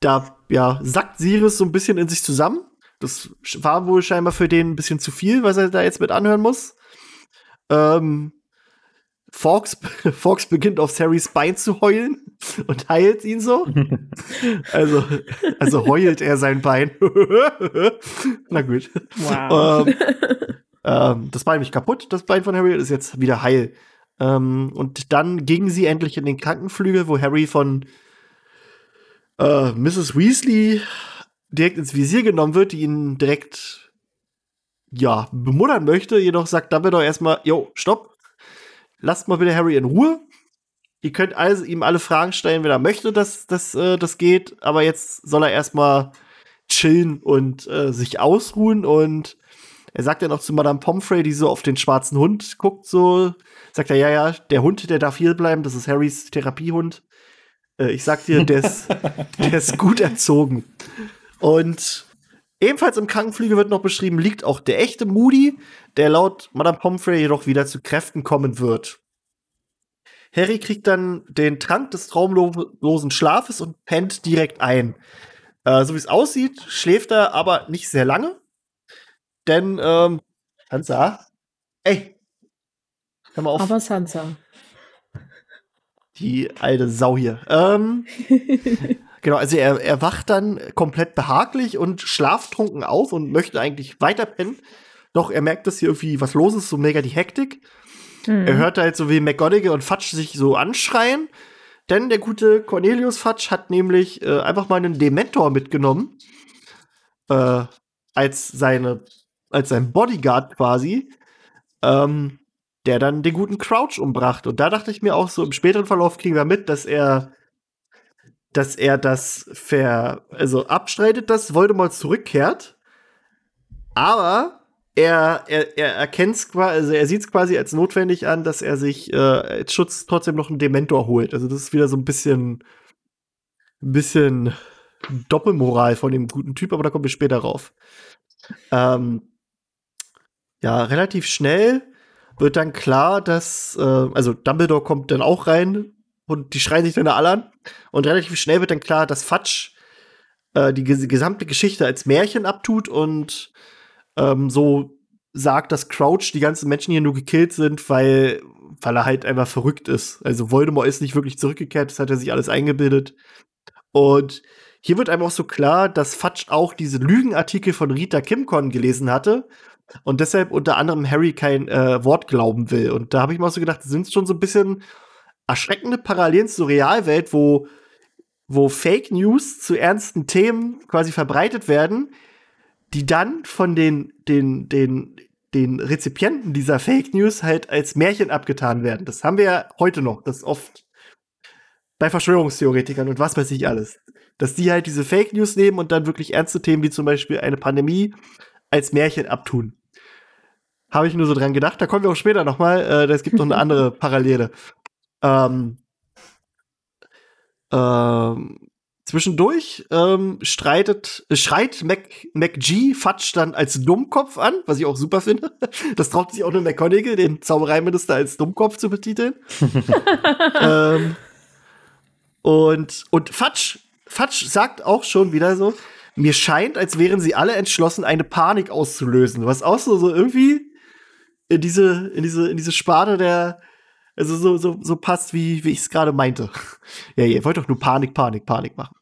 da ja, sackt Sirius so ein bisschen in sich zusammen das war wohl scheinbar für den ein bisschen zu viel, was er da jetzt mit anhören muss. Ähm, Fox, Fox beginnt auf Harrys Bein zu heulen und heilt ihn so. also, also heult er sein Bein. Na gut. Wow. Ähm, ähm, das Bein nicht kaputt, das Bein von Harry ist jetzt wieder heil. Ähm, und dann gingen sie endlich in den Krankenflügel, wo Harry von äh, Mrs. Weasley direkt ins Visier genommen wird, die ihn direkt ja, bemuttern möchte. Jedoch sagt Dumbledore erstmal, jo, stopp. Lasst mal bitte Harry in Ruhe. Ihr könnt also ihm alle Fragen stellen, wenn er möchte, dass, dass äh, das geht. Aber jetzt soll er erstmal chillen und äh, sich ausruhen. Und er sagt ja noch zu Madame Pomfrey, die so auf den schwarzen Hund guckt, so, sagt er, ja, ja, der Hund, der darf hier bleiben, das ist Harrys Therapiehund. Äh, ich sag dir, der ist, der ist gut erzogen. Und ebenfalls im Krankenflügel wird noch beschrieben, liegt auch der echte Moody, der laut Madame Pomfrey jedoch wieder zu Kräften kommen wird. Harry kriegt dann den Trank des traumlosen Schlafes und pennt direkt ein. Äh, so wie es aussieht, schläft er aber nicht sehr lange. Denn, ähm, Sansa, ey, hör mal auf. Aber Sansa. Die alte Sau hier. Ähm, Genau, also er, er wacht dann komplett behaglich und schlaftrunken auf und möchte eigentlich weiter pennen. Doch er merkt, dass hier irgendwie was los ist, so mega die Hektik. Mhm. Er hört halt so wie McGonagall und Fatsch sich so anschreien. Denn der gute Cornelius Fatsch hat nämlich äh, einfach mal einen Dementor mitgenommen. Äh, als seine, als sein Bodyguard quasi. Ähm, der dann den guten Crouch umbracht. Und da dachte ich mir auch so, im späteren Verlauf kriegen wir mit, dass er dass er das ver, also abstreitet, dass Voldemort zurückkehrt. Aber er, er, er erkennt es quasi, also er sieht es quasi als notwendig an, dass er sich äh, als Schutz trotzdem noch einen Dementor holt. Also das ist wieder so ein bisschen, bisschen Doppelmoral von dem guten Typ, aber da kommen wir später rauf. Ähm, ja, relativ schnell wird dann klar, dass, äh, also Dumbledore kommt dann auch rein und die schreien sich dann alle an. Und relativ schnell wird dann klar, dass Fatsch äh, die ges gesamte Geschichte als Märchen abtut und ähm, so sagt, dass Crouch die ganzen Menschen hier nur gekillt sind, weil, weil er halt einfach verrückt ist. Also Voldemort ist nicht wirklich zurückgekehrt, das hat er sich alles eingebildet. Und hier wird einem auch so klar, dass Fatsch auch diese Lügenartikel von Rita Kimcon gelesen hatte und deshalb unter anderem Harry kein äh, Wort glauben will. Und da habe ich mir auch so gedacht, sind schon so ein bisschen erschreckende Parallelen zur Realwelt, wo, wo Fake News zu ernsten Themen quasi verbreitet werden, die dann von den, den, den, den Rezipienten dieser Fake News halt als Märchen abgetan werden. Das haben wir ja heute noch, das oft bei Verschwörungstheoretikern und was weiß ich alles. Dass die halt diese Fake News nehmen und dann wirklich ernste Themen wie zum Beispiel eine Pandemie als Märchen abtun. Habe ich nur so dran gedacht. Da kommen wir auch später noch mal. Äh, es gibt noch eine andere Parallele. Ähm, ähm, zwischendurch ähm, streitet, äh, schreit Mac, MacG Fatsch dann als Dummkopf an, was ich auch super finde. Das traut sich auch nur McConaughey, den Zaubereiminister, als Dummkopf zu betiteln. ähm, und, und Fatsch, Fatsch sagt auch schon wieder so, mir scheint, als wären sie alle entschlossen, eine Panik auszulösen. Was auch so, so irgendwie in diese, in diese, in diese Sparte der, also so, so, so passt, wie, wie ich es gerade meinte. ja, ihr wollt doch nur Panik, Panik, Panik machen.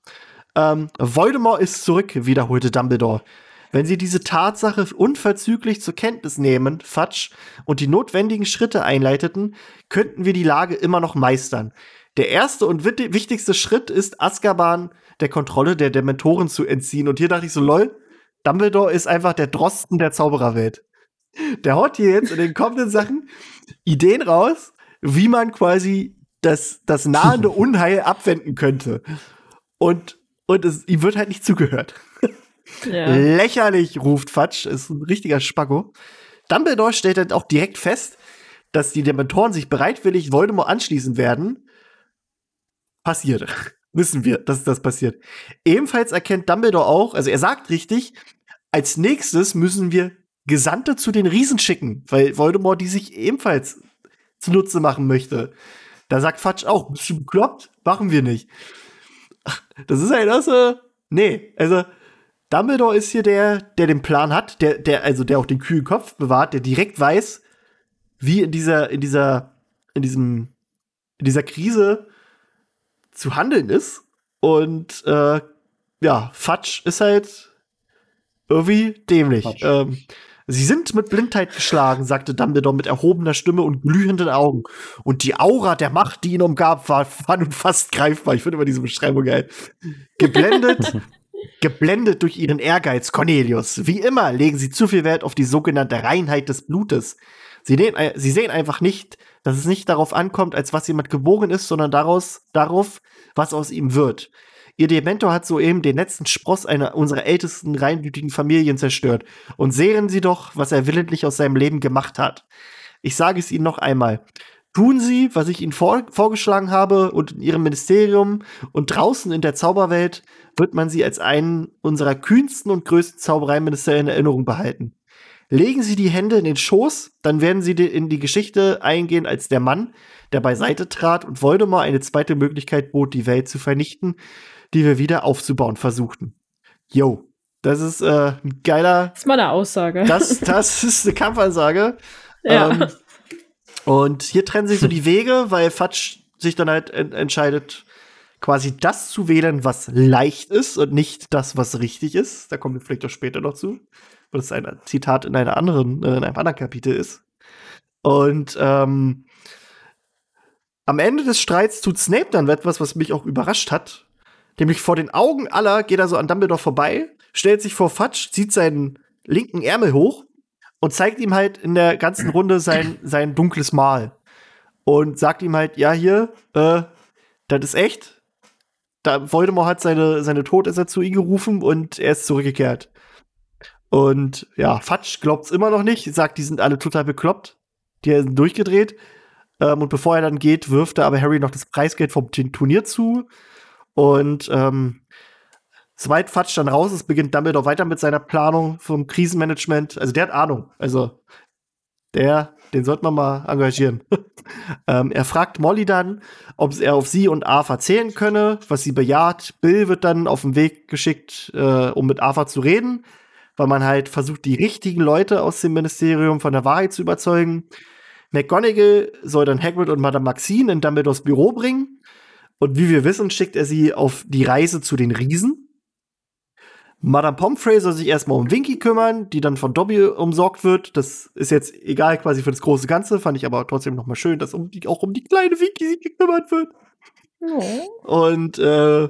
Ähm, Voldemort ist zurück, wiederholte Dumbledore. Wenn Sie diese Tatsache unverzüglich zur Kenntnis nehmen, Fatsch, und die notwendigen Schritte einleiteten, könnten wir die Lage immer noch meistern. Der erste und wichtigste Schritt ist, Azkaban der Kontrolle der Dementoren zu entziehen. Und hier dachte ich so, lol, Dumbledore ist einfach der Drosten der Zaubererwelt. Der haut hier jetzt in den kommenden Sachen Ideen raus, wie man quasi das, das nahende Unheil abwenden könnte. Und, und es, ihm wird halt nicht zugehört. Ja. Lächerlich, ruft Fatsch, ist ein richtiger Spacko. Dumbledore stellt dann auch direkt fest, dass die Dementoren sich bereitwillig Voldemort anschließen werden. Passiert. Wissen wir, dass das passiert. Ebenfalls erkennt Dumbledore auch, also er sagt richtig, als nächstes müssen wir Gesandte zu den Riesen schicken, weil Voldemort die sich ebenfalls zunutze machen möchte. Da sagt Fatsch auch, bist du bekloppt? Machen wir nicht. Das ist halt auch so, nee, also Dumbledore ist hier der, der den Plan hat, der, der, also der auch den kühlen Kopf bewahrt, der direkt weiß, wie in dieser, in dieser, in diesem, in dieser Krise zu handeln ist. Und äh, ja, Fatsch ist halt irgendwie dämlich. Ähm, Sie sind mit Blindheit geschlagen, sagte Dumbledore mit erhobener Stimme und glühenden Augen. Und die Aura der Macht, die ihn umgab, war, war nun fast greifbar. Ich finde immer diese Beschreibung geil. Geblendet, geblendet durch ihren Ehrgeiz, Cornelius. Wie immer legen sie zu viel Wert auf die sogenannte Reinheit des Blutes. Sie, sehen, sie sehen einfach nicht, dass es nicht darauf ankommt, als was jemand geboren ist, sondern daraus, darauf, was aus ihm wird. Ihr Dementor hat soeben den letzten Spross einer unserer ältesten reinblütigen Familien zerstört. Und sehen Sie doch, was er willentlich aus seinem Leben gemacht hat. Ich sage es Ihnen noch einmal. Tun Sie, was ich Ihnen vor vorgeschlagen habe und in Ihrem Ministerium und draußen in der Zauberwelt wird man Sie als einen unserer kühnsten und größten Zaubereiminister in Erinnerung behalten. Legen Sie die Hände in den Schoß, dann werden Sie in die Geschichte eingehen als der Mann, der beiseite trat und Voldemort eine zweite Möglichkeit bot, die Welt zu vernichten, die wir wieder aufzubauen versuchten. Yo, das ist äh, ein geiler. Das ist mal eine Aussage. Das, das ist eine Kampfansage. Ja. Ähm, und hier trennen sich so die Wege, weil Fatsch sich dann halt en entscheidet, quasi das zu wählen, was leicht ist und nicht das, was richtig ist. Da kommen wir vielleicht auch später noch zu, weil das ein Zitat in einer anderen, äh, in einem anderen Kapitel ist. Und ähm, am Ende des Streits tut Snape dann etwas, was mich auch überrascht hat. Nämlich vor den Augen aller geht er so an Dumbledore vorbei, stellt sich vor Fatsch, zieht seinen linken Ärmel hoch und zeigt ihm halt in der ganzen Runde sein, sein dunkles Mal. Und sagt ihm halt, ja, hier, äh, das ist echt. Da Voldemort hat seine, seine Todesser zu ihm gerufen und er ist zurückgekehrt. Und ja, Fatsch glaubt's immer noch nicht, sagt, die sind alle total bekloppt. Die sind durchgedreht. Ähm, und bevor er dann geht, wirft er aber Harry noch das Preisgeld vom Turnier zu. Und ähm, soweit Fatsch dann raus ist, beginnt Dumbledore weiter mit seiner Planung vom Krisenmanagement. Also der hat Ahnung. Also der, den sollte man mal engagieren. ähm, er fragt Molly dann, ob er auf sie und Arthur zählen könne, was sie bejaht. Bill wird dann auf den Weg geschickt, äh, um mit Arthur zu reden, weil man halt versucht, die richtigen Leute aus dem Ministerium von der Wahrheit zu überzeugen. McGonagall soll dann Hagrid und Madame Maxine in Dumbledores Büro bringen. Und wie wir wissen, schickt er sie auf die Reise zu den Riesen. Madame Pomfrey soll sich erstmal um Winky kümmern, die dann von Dobby umsorgt wird. Das ist jetzt egal quasi für das große Ganze, fand ich aber trotzdem noch mal schön, dass um die, auch um die kleine Winky sich gekümmert wird. Oh. Und äh,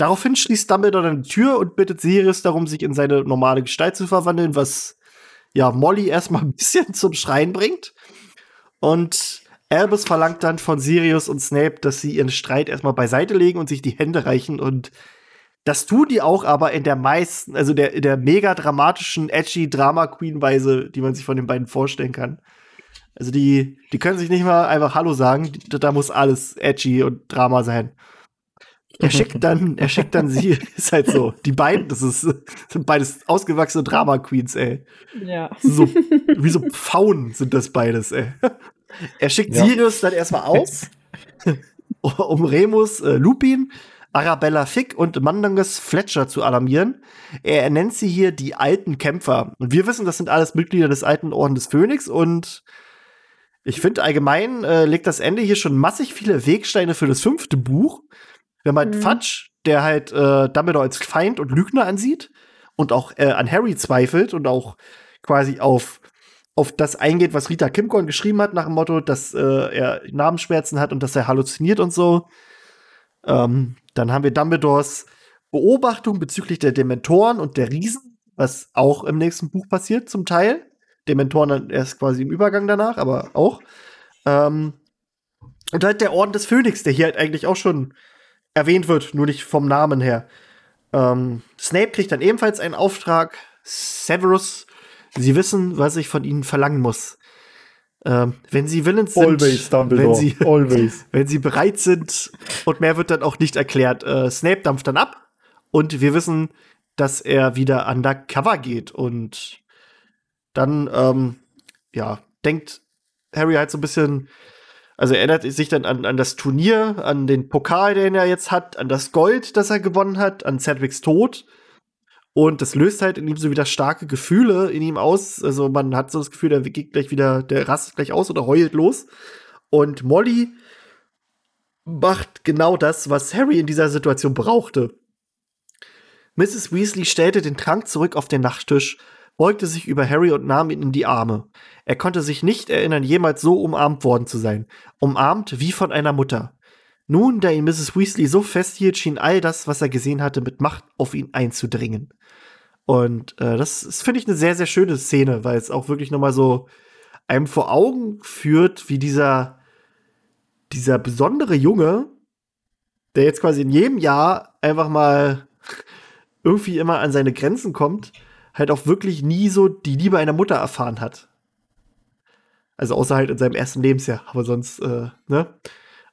daraufhin schließt Dumbledore dann die Tür und bittet Sirius darum, sich in seine normale Gestalt zu verwandeln, was ja Molly erstmal ein bisschen zum Schreien bringt. Und Albus verlangt dann von Sirius und Snape, dass sie ihren Streit erstmal beiseite legen und sich die Hände reichen. Und das tun die auch, aber in der meisten, also der, der mega dramatischen, edgy Drama-Queen-Weise, die man sich von den beiden vorstellen kann. Also die, die können sich nicht mal einfach Hallo sagen. Da muss alles edgy und Drama sein. Er schickt dann, er schickt dann sie, ist halt so. Die beiden, das ist, sind beides ausgewachsene Drama Queens, ey. Ja. So, wie so Pfauen sind das beides, ey. Er schickt ja. Sirius dann erstmal aus, um Remus, äh, Lupin, Arabella Fick und Mandangus Fletcher zu alarmieren. Er nennt sie hier die alten Kämpfer. Und wir wissen, das sind alles Mitglieder des alten Orden des Phönix und ich finde allgemein äh, legt das Ende hier schon massig viele Wegsteine für das fünfte Buch. Wir haben halt mhm. Fudge, der halt äh, Dumbledore als Feind und Lügner ansieht und auch äh, an Harry zweifelt und auch quasi auf, auf das eingeht, was Rita Kimcorn geschrieben hat, nach dem Motto, dass äh, er Namensschmerzen hat und dass er halluziniert und so. Ähm, dann haben wir Dumbledores Beobachtung bezüglich der Dementoren und der Riesen, was auch im nächsten Buch passiert, zum Teil. Dementoren erst quasi im Übergang danach, aber auch. Ähm, und halt der Orden des Phönix, der hier halt eigentlich auch schon erwähnt wird, nur nicht vom Namen her. Ähm, Snape kriegt dann ebenfalls einen Auftrag. Severus, Sie wissen, was ich von Ihnen verlangen muss. Ähm, wenn Sie willens sind, Always, wenn Sie, Always. wenn Sie bereit sind und mehr wird dann auch nicht erklärt. Äh, Snape dampft dann ab und wir wissen, dass er wieder undercover geht und dann, ähm, ja, denkt Harry halt so ein bisschen, also erinnert sich dann an, an das Turnier, an den Pokal, den er jetzt hat, an das Gold, das er gewonnen hat, an Cedrics Tod. Und das löst halt in ihm so wieder starke Gefühle in ihm aus. Also man hat so das Gefühl, der geht gleich wieder, der rastet gleich aus oder heult los. Und Molly macht genau das, was Harry in dieser Situation brauchte. Mrs. Weasley stellte den Trank zurück auf den Nachttisch beugte sich über Harry und nahm ihn in die Arme. Er konnte sich nicht erinnern, jemals so umarmt worden zu sein. Umarmt wie von einer Mutter. Nun, da ihn Mrs. Weasley so festhielt, schien all das, was er gesehen hatte, mit Macht auf ihn einzudringen. Und äh, das, das finde ich eine sehr, sehr schöne Szene, weil es auch wirklich noch mal so einem vor Augen führt, wie dieser, dieser besondere Junge, der jetzt quasi in jedem Jahr einfach mal irgendwie immer an seine Grenzen kommt, halt auch wirklich nie so die Liebe einer Mutter erfahren hat. Also außer halt in seinem ersten Lebensjahr, aber sonst, äh, ne?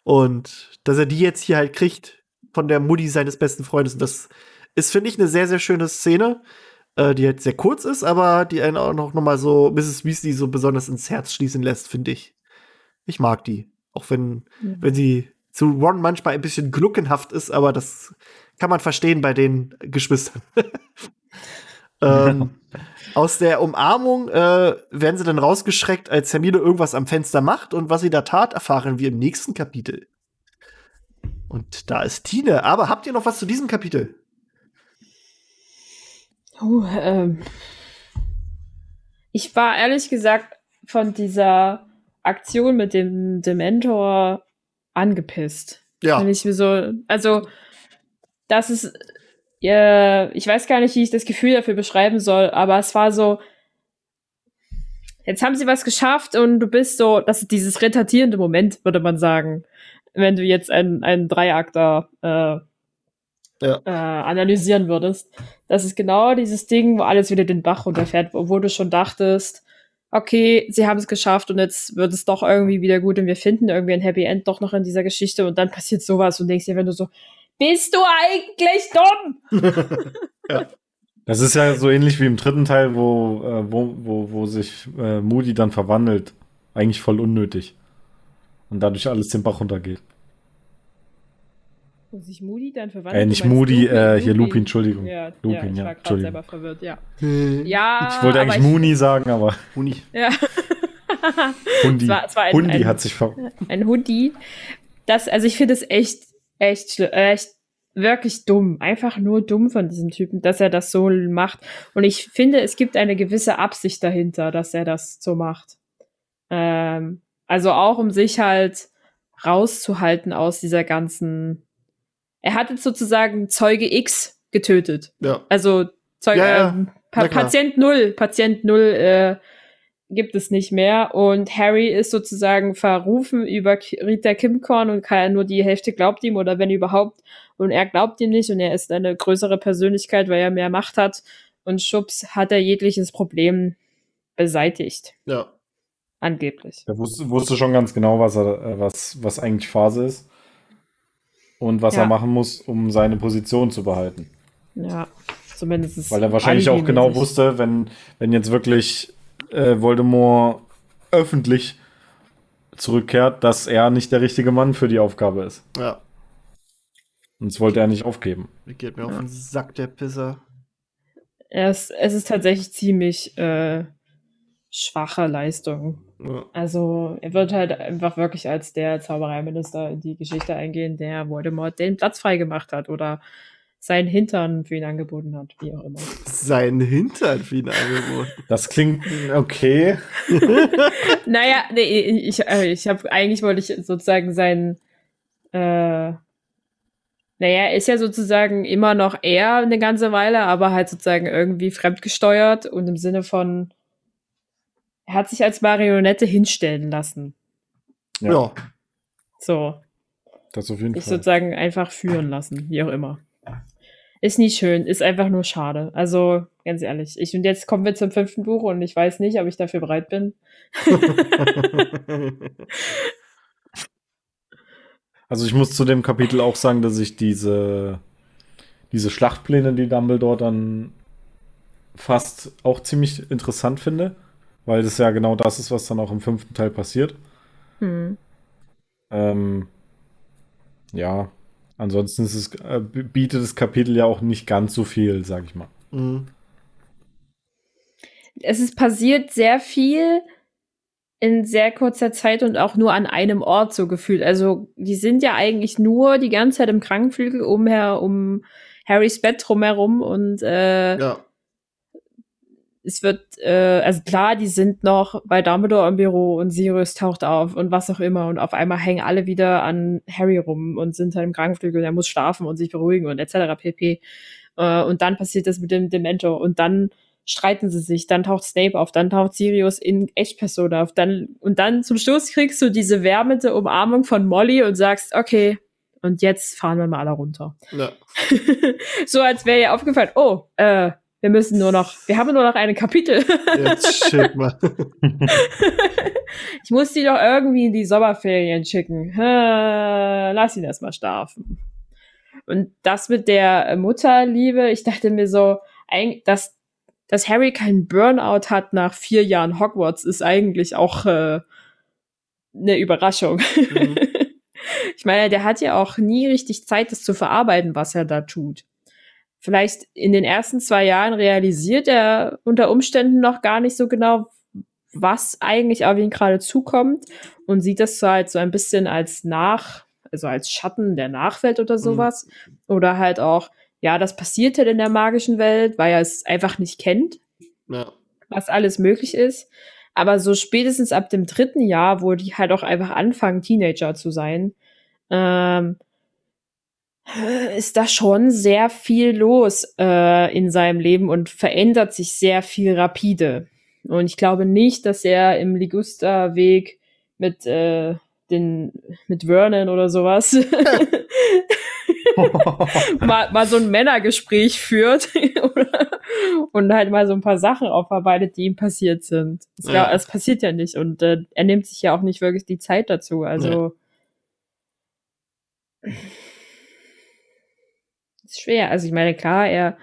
Und dass er die jetzt hier halt kriegt von der Mutti seines besten Freundes. Und das ist, finde ich, eine sehr, sehr schöne Szene, äh, die halt sehr kurz ist, aber die einen auch noch, mal so Mrs. Weasley so besonders ins Herz schließen lässt, finde ich. Ich mag die. Auch wenn, mhm. wenn sie zu Ron manchmal ein bisschen gluckenhaft ist, aber das kann man verstehen bei den Geschwistern. Ähm, aus der Umarmung äh, werden sie dann rausgeschreckt, als Hermine irgendwas am Fenster macht und was sie da tat, erfahren wir im nächsten Kapitel. Und da ist Tine. Aber habt ihr noch was zu diesem Kapitel? Oh, ähm. Ich war ehrlich gesagt von dieser Aktion mit dem Dementor angepisst. Ja. Wenn ich mir so, also, das ist ja, ich weiß gar nicht, wie ich das Gefühl dafür beschreiben soll, aber es war so, jetzt haben sie was geschafft und du bist so, das ist dieses retardierende Moment, würde man sagen, wenn du jetzt einen, einen Dreiakter äh, ja. äh, analysieren würdest. Das ist genau dieses Ding, wo alles wieder den Bach runterfährt, wo, wo du schon dachtest, okay, sie haben es geschafft und jetzt wird es doch irgendwie wieder gut und wir finden irgendwie ein Happy End doch noch in dieser Geschichte und dann passiert sowas und denkst dir, wenn du so, bist du eigentlich dumm? ja. Das ist ja so ähnlich wie im dritten Teil, wo, äh, wo, wo, wo sich äh, Moody dann verwandelt. Eigentlich voll unnötig. Und dadurch alles den Bach runtergeht. Wo sich Moody dann verwandelt? Äh, nicht Moody, Lupin, äh, hier Lupin, Entschuldigung. Ja, Lupin, ja. Ich war selber verwirrt, ja. Hm. ja ich wollte eigentlich Mooney sagen, aber. Huni. Ja. Hundi. Es war, es war ein, Hundi ein, hat sich ver Ein Hundi. Das, also ich finde es echt, echt, schlimm, echt wirklich dumm. Einfach nur dumm von diesem Typen, dass er das so macht. Und ich finde, es gibt eine gewisse Absicht dahinter, dass er das so macht. Ähm, also auch um sich halt rauszuhalten aus dieser ganzen. Er hat jetzt sozusagen Zeuge X getötet. Ja. Also Zeuge, Ja, ja. ähm, pa. Patient Null, Patient Null äh, gibt es nicht mehr und Harry ist sozusagen verrufen über Rita Kimcorn und kann nur die Hälfte glaubt ihm oder wenn überhaupt und er glaubt ihm nicht und er ist eine größere Persönlichkeit, weil er mehr Macht hat und schubs hat er jegliches Problem beseitigt, Ja. angeblich. Der wusste, wusste schon ganz genau, was, er, äh, was, was eigentlich Phase ist. Und was Ja. er machen muss, um seine Position zu behalten. Ja, zumindest ist Weil er wahrscheinlich auch genau wusste, wenn, wenn jetzt wirklich äh, Voldemort öffentlich zurückkehrt, dass er nicht der richtige Mann für die Aufgabe ist. Ja. Und das wollte er nicht aufgeben. Geht mir auf den Sack, der Pisser. Es, es ist tatsächlich ziemlich äh, schwache Leistung. Ja. Also er wird halt einfach wirklich als der Zaubereiminister in die Geschichte eingehen, der Voldemort den Platz freigemacht hat oder seinen Hintern für ihn angeboten hat, wie auch immer. Sein Hintern für ihn angeboten. Das klingt okay. naja, nee, ich, äh, ich habe eigentlich wollte ich sozusagen seinen äh, naja, er ist ja sozusagen immer noch er eine ganze Weile, aber halt sozusagen irgendwie fremdgesteuert und im Sinne von, er hat sich als Marionette hinstellen lassen. Ja. ja. So, Das auf jeden sich Fall. sozusagen einfach führen lassen, wie auch immer. Ist nicht schön, ist einfach nur schade. Also, ganz ehrlich. Ich, und jetzt kommen wir zum fünften Buch und ich weiß nicht, ob ich dafür bereit bin. Also ich muss zu dem Kapitel auch sagen, dass ich diese, diese Schlachtpläne, die Dumbledore dann fast auch ziemlich interessant finde, weil das ja genau das ist, was dann auch im fünften Teil passiert. Hm. Ähm, ja, ansonsten ist es, äh, bietet das Kapitel ja auch nicht ganz so viel, sag ich mal. Mhm. Es ist passiert sehr viel in sehr kurzer Zeit und auch nur an einem Ort so gefühlt. Also, die sind ja eigentlich nur die ganze Zeit im Krankenflügel umher, um Harrys Bett drumherum und äh, ja. Es wird, äh, also klar, die sind noch bei Dumbledore im Büro und Sirius taucht auf und was auch immer und auf einmal hängen alle wieder an Harry rum und sind halt im Krankenflügel und er muss schlafen und sich beruhigen und etc. pp. Äh, und dann passiert das mit dem Dementor und dann streiten sie sich, dann taucht Snape auf, dann taucht Sirius in Echtperson auf, dann und dann zum Schluss kriegst du diese wärmende Umarmung von Molly und sagst, okay, und jetzt fahren wir mal alle runter. ja. so als wäre ihr aufgefallen, oh, äh, wir müssen nur noch, wir haben nur noch ein Kapitel. Jetzt schick mal. ich muss die doch irgendwie in die Sommerferien schicken. Lass ihn erst mal schlafen. Und das mit der Mutterliebe, ich dachte mir so, dass, dass Harry keinen Burnout hat nach vier Jahren Hogwarts, ist eigentlich auch äh, eine Überraschung. Mhm. Ich meine, der hat ja auch nie richtig Zeit, das zu verarbeiten, was er da tut. Vielleicht in den ersten zwei Jahren realisiert er unter Umständen noch gar nicht so genau, was eigentlich auf ihn gerade zukommt und sieht das so halt so ein bisschen als Nach, also als Schatten der Nachwelt oder sowas. Oder halt auch, ja, das passiert halt in der magischen Welt, weil er es einfach nicht kennt Ja. was alles möglich ist. Aber so spätestens ab dem dritten Jahr, wo die halt auch einfach anfangen, Teenager zu sein, ähm, ist da schon sehr viel los äh, in seinem Leben und verändert sich sehr viel rapide. Und ich glaube nicht, dass er im Ligusterweg mit äh, den mit Vernon oder sowas mal, mal so ein Männergespräch führt und halt mal so ein paar Sachen aufarbeitet, die ihm passiert sind. Es, ja. es passiert ja nicht und äh, er nimmt sich ja auch nicht wirklich die Zeit dazu. Also nee. Ist schwer. Also ich meine, klar, er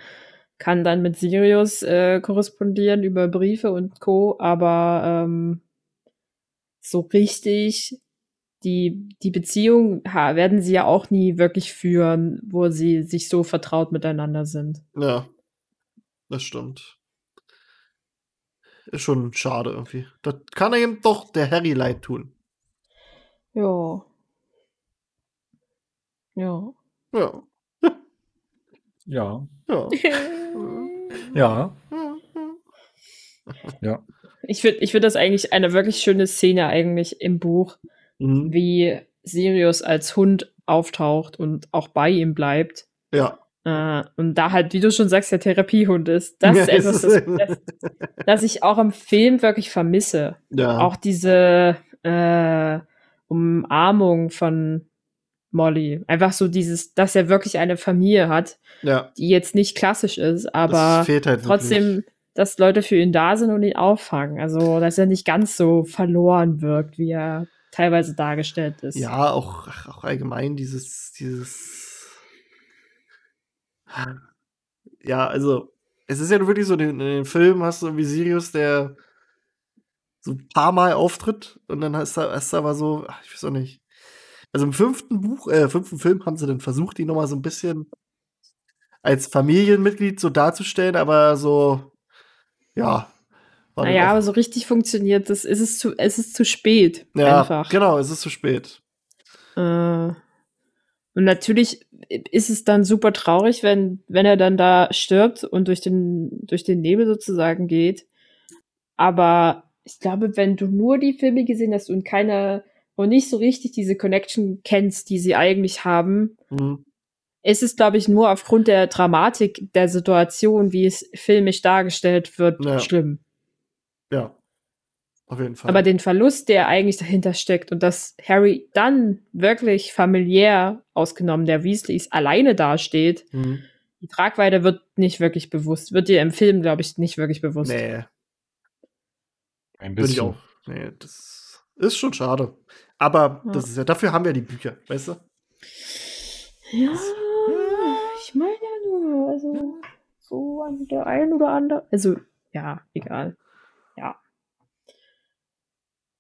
kann dann mit Sirius äh, korrespondieren über Briefe und Co., aber ähm, so richtig die, die Beziehung ha, werden sie ja auch nie wirklich führen, wo sie sich so vertraut miteinander sind. Ja, das stimmt. Ist schon schade irgendwie. Das kann er eben doch der Harry leid tun. Ja. Ja. Ja. Ja. Ja. ja. Ja. Ich finde ich find das eigentlich eine wirklich schöne Szene eigentlich im Buch, mhm. wie Sirius als Hund auftaucht und auch bei ihm bleibt. Ja. Äh, und da halt, wie du schon sagst, der Therapiehund ist. Das ja, ist etwas, das, das, das, ich auch im Film wirklich vermisse. Ja. Auch diese äh, Umarmung von Molly. Einfach so dieses, dass er wirklich eine Familie hat, ja. die jetzt nicht klassisch ist, aber halt trotzdem, wirklich. dass Leute für ihn da sind und ihn auffangen. Also, dass er nicht ganz so verloren wirkt, wie er teilweise dargestellt ist. Ja, auch, auch allgemein dieses, dieses. Ja, also, es ist ja wirklich so, in, den Filmen hast du irgendwie Sirius, der so ein paar Mal auftritt und dann hast du, hast du aber so, ich weiß auch nicht, also im fünften Buch, äh, fünften Film haben sie dann versucht, ihn nochmal so ein bisschen als Familienmitglied so darzustellen, aber so, ja. Naja, aber so richtig funktioniert das. Ist es zu, es ist zu spät. Ja, einfach. genau, es ist zu spät. Äh, und natürlich ist es dann super traurig, wenn, wenn er dann da stirbt und durch den, durch den Nebel sozusagen geht. Aber ich glaube, wenn du nur die Filme gesehen hast und keine und nicht so richtig diese Connection kennst, die sie eigentlich haben, mhm. ist es, glaube ich, nur aufgrund der Dramatik der Situation, wie es filmisch dargestellt wird, ja. schlimm. Ja. Auf jeden Fall. Aber den Verlust, der eigentlich dahinter steckt und dass Harry dann wirklich familiär, ausgenommen der Weasleys, alleine dasteht, mhm. die Tragweite wird nicht wirklich bewusst. Wird dir im Film, glaube ich, nicht wirklich bewusst. Nee. Ein bisschen. Auch, nee, das ist schon schade. Aber ja. das ist ja, dafür haben wir die Bücher, weißt du? Ja, ich meine ja nur, also so an der einen oder andere. Also, ja, egal. Ja.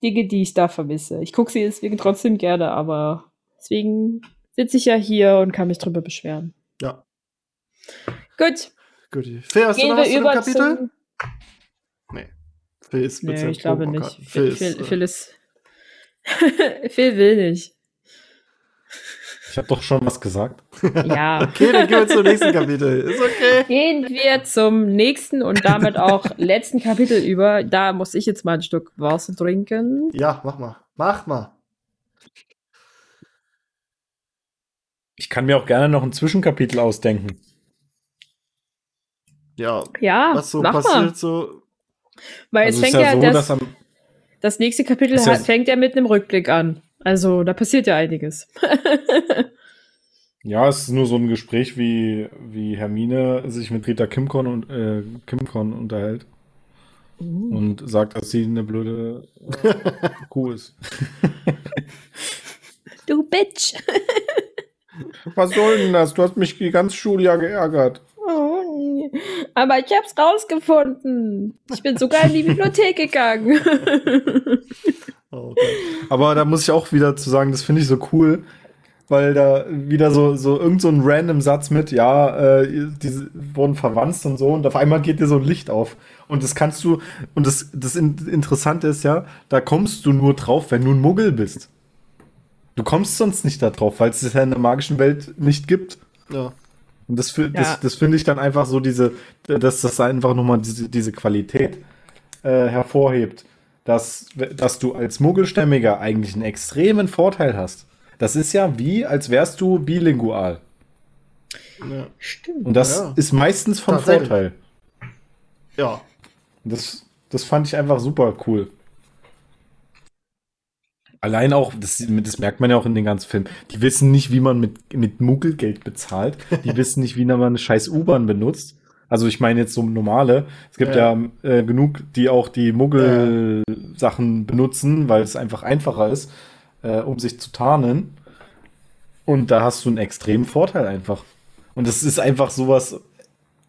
Dinge, die ich da vermisse. Ich gucke sie deswegen trotzdem gerne, aber deswegen sitze ich ja hier und kann mich drüber beschweren. Ja. Gut. Gut. Phil, hast Gehen du noch was zu dem Kapitel? Nee. Phil ist nee, ich glaube nicht. Phil, Phil, Phil, Phil ist Phil will nicht. Ich habe doch schon was gesagt. Ja. okay, dann gehen wir zum nächsten Kapitel. Ist okay. Gehen wir zum nächsten und damit auch letzten Kapitel über. Da muss ich jetzt mal ein Stück Wasser trinken. Ja, mach mal. Mach mal. Ich kann mir auch gerne noch ein Zwischenkapitel ausdenken. Ja. Ja. Was so passiert mal. so. Weil also es fängt ja, so, das, am, das nächste Kapitel ja fängt ja mit einem Rückblick an. Also da passiert ja einiges. ja, es ist nur so ein Gespräch, wie, wie Hermine sich mit Rita Kimcon und äh, Kimcon unterhält. Uh. Und sagt, dass sie eine blöde äh, Kuh ist. du Bitch. Was soll denn das? Du hast mich die ganze Schuljahr geärgert. Aber ich hab's rausgefunden. Ich bin sogar in die Bibliothek gegangen. oh, aber da muss ich auch wieder zu sagen, das finde ich so cool, weil da wieder so, so irgend so ein random Satz mit, ja, äh, die wurden verwandt und so, und auf einmal geht dir so ein Licht auf. Und das kannst du, und das, das Interessante ist ja, da kommst du nur drauf, wenn du ein Muggel bist. Du kommst sonst nicht da drauf, weil es es ja in der magischen Welt nicht gibt. Ja. Und das, das, ja. das finde ich dann einfach so diese, dass das einfach nochmal diese, diese Qualität äh, hervorhebt, dass, dass du als Muggelstämmiger eigentlich einen extremen Vorteil hast. Das ist ja wie, als wärst du bilingual. Ja. Stimmt. Und das ja. ist meistens von Vorteil. Ja. Das, das fand ich einfach super cool. Allein auch, das, das merkt man ja auch in den ganzen Filmen, die wissen nicht, wie man mit, mit Muggelgeld bezahlt. Die wissen nicht, wie man eine scheiß U-Bahn benutzt. Also ich meine jetzt so normale. Es gibt ja, ja äh, genug, die auch die Muggel-Sachen benutzen, weil es einfach einfacher ist, äh, um sich zu tarnen. Und da hast du einen extremen Vorteil einfach. Und das ist einfach sowas,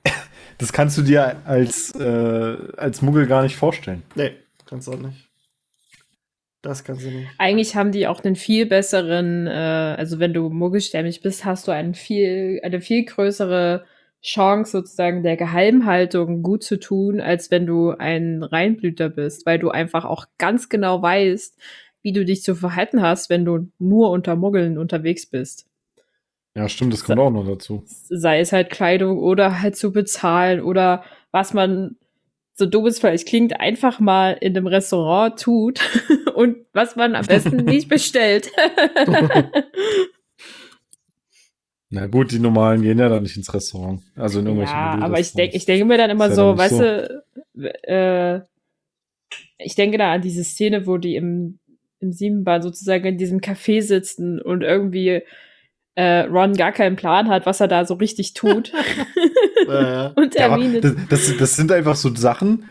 das kannst du dir als, äh, als Muggel gar nicht vorstellen. Nee, kannst du auch nicht. Das kannst du nicht. Eigentlich haben die auch einen viel besseren, äh, also wenn du muggelstämmig bist, hast du einen viel, eine viel größere Chance sozusagen der Geheimhaltung gut zu tun, als wenn du ein Reinblüter bist, weil du einfach auch ganz genau weißt, wie du dich zu verhalten hast, wenn du nur unter Muggeln unterwegs bist. Ja, stimmt, das kommt Se auch noch dazu. Sei es halt Kleidung oder halt zu bezahlen oder was man so doof es vielleicht klingt, einfach mal in einem Restaurant tut und was man am besten nicht bestellt. Na gut, die normalen gehen ja dann nicht ins Restaurant. Also in irgendwelchen Ja, aber ich denke, ich denke mir dann immer so, weißt so. du, äh, ich denke da an diese Szene, wo die im, im Siebenbahn sozusagen in diesem Café sitzen und irgendwie äh, Ron gar keinen Plan hat, was er da so richtig tut. ja, und Termine. Ja, das, das, das sind einfach so Sachen,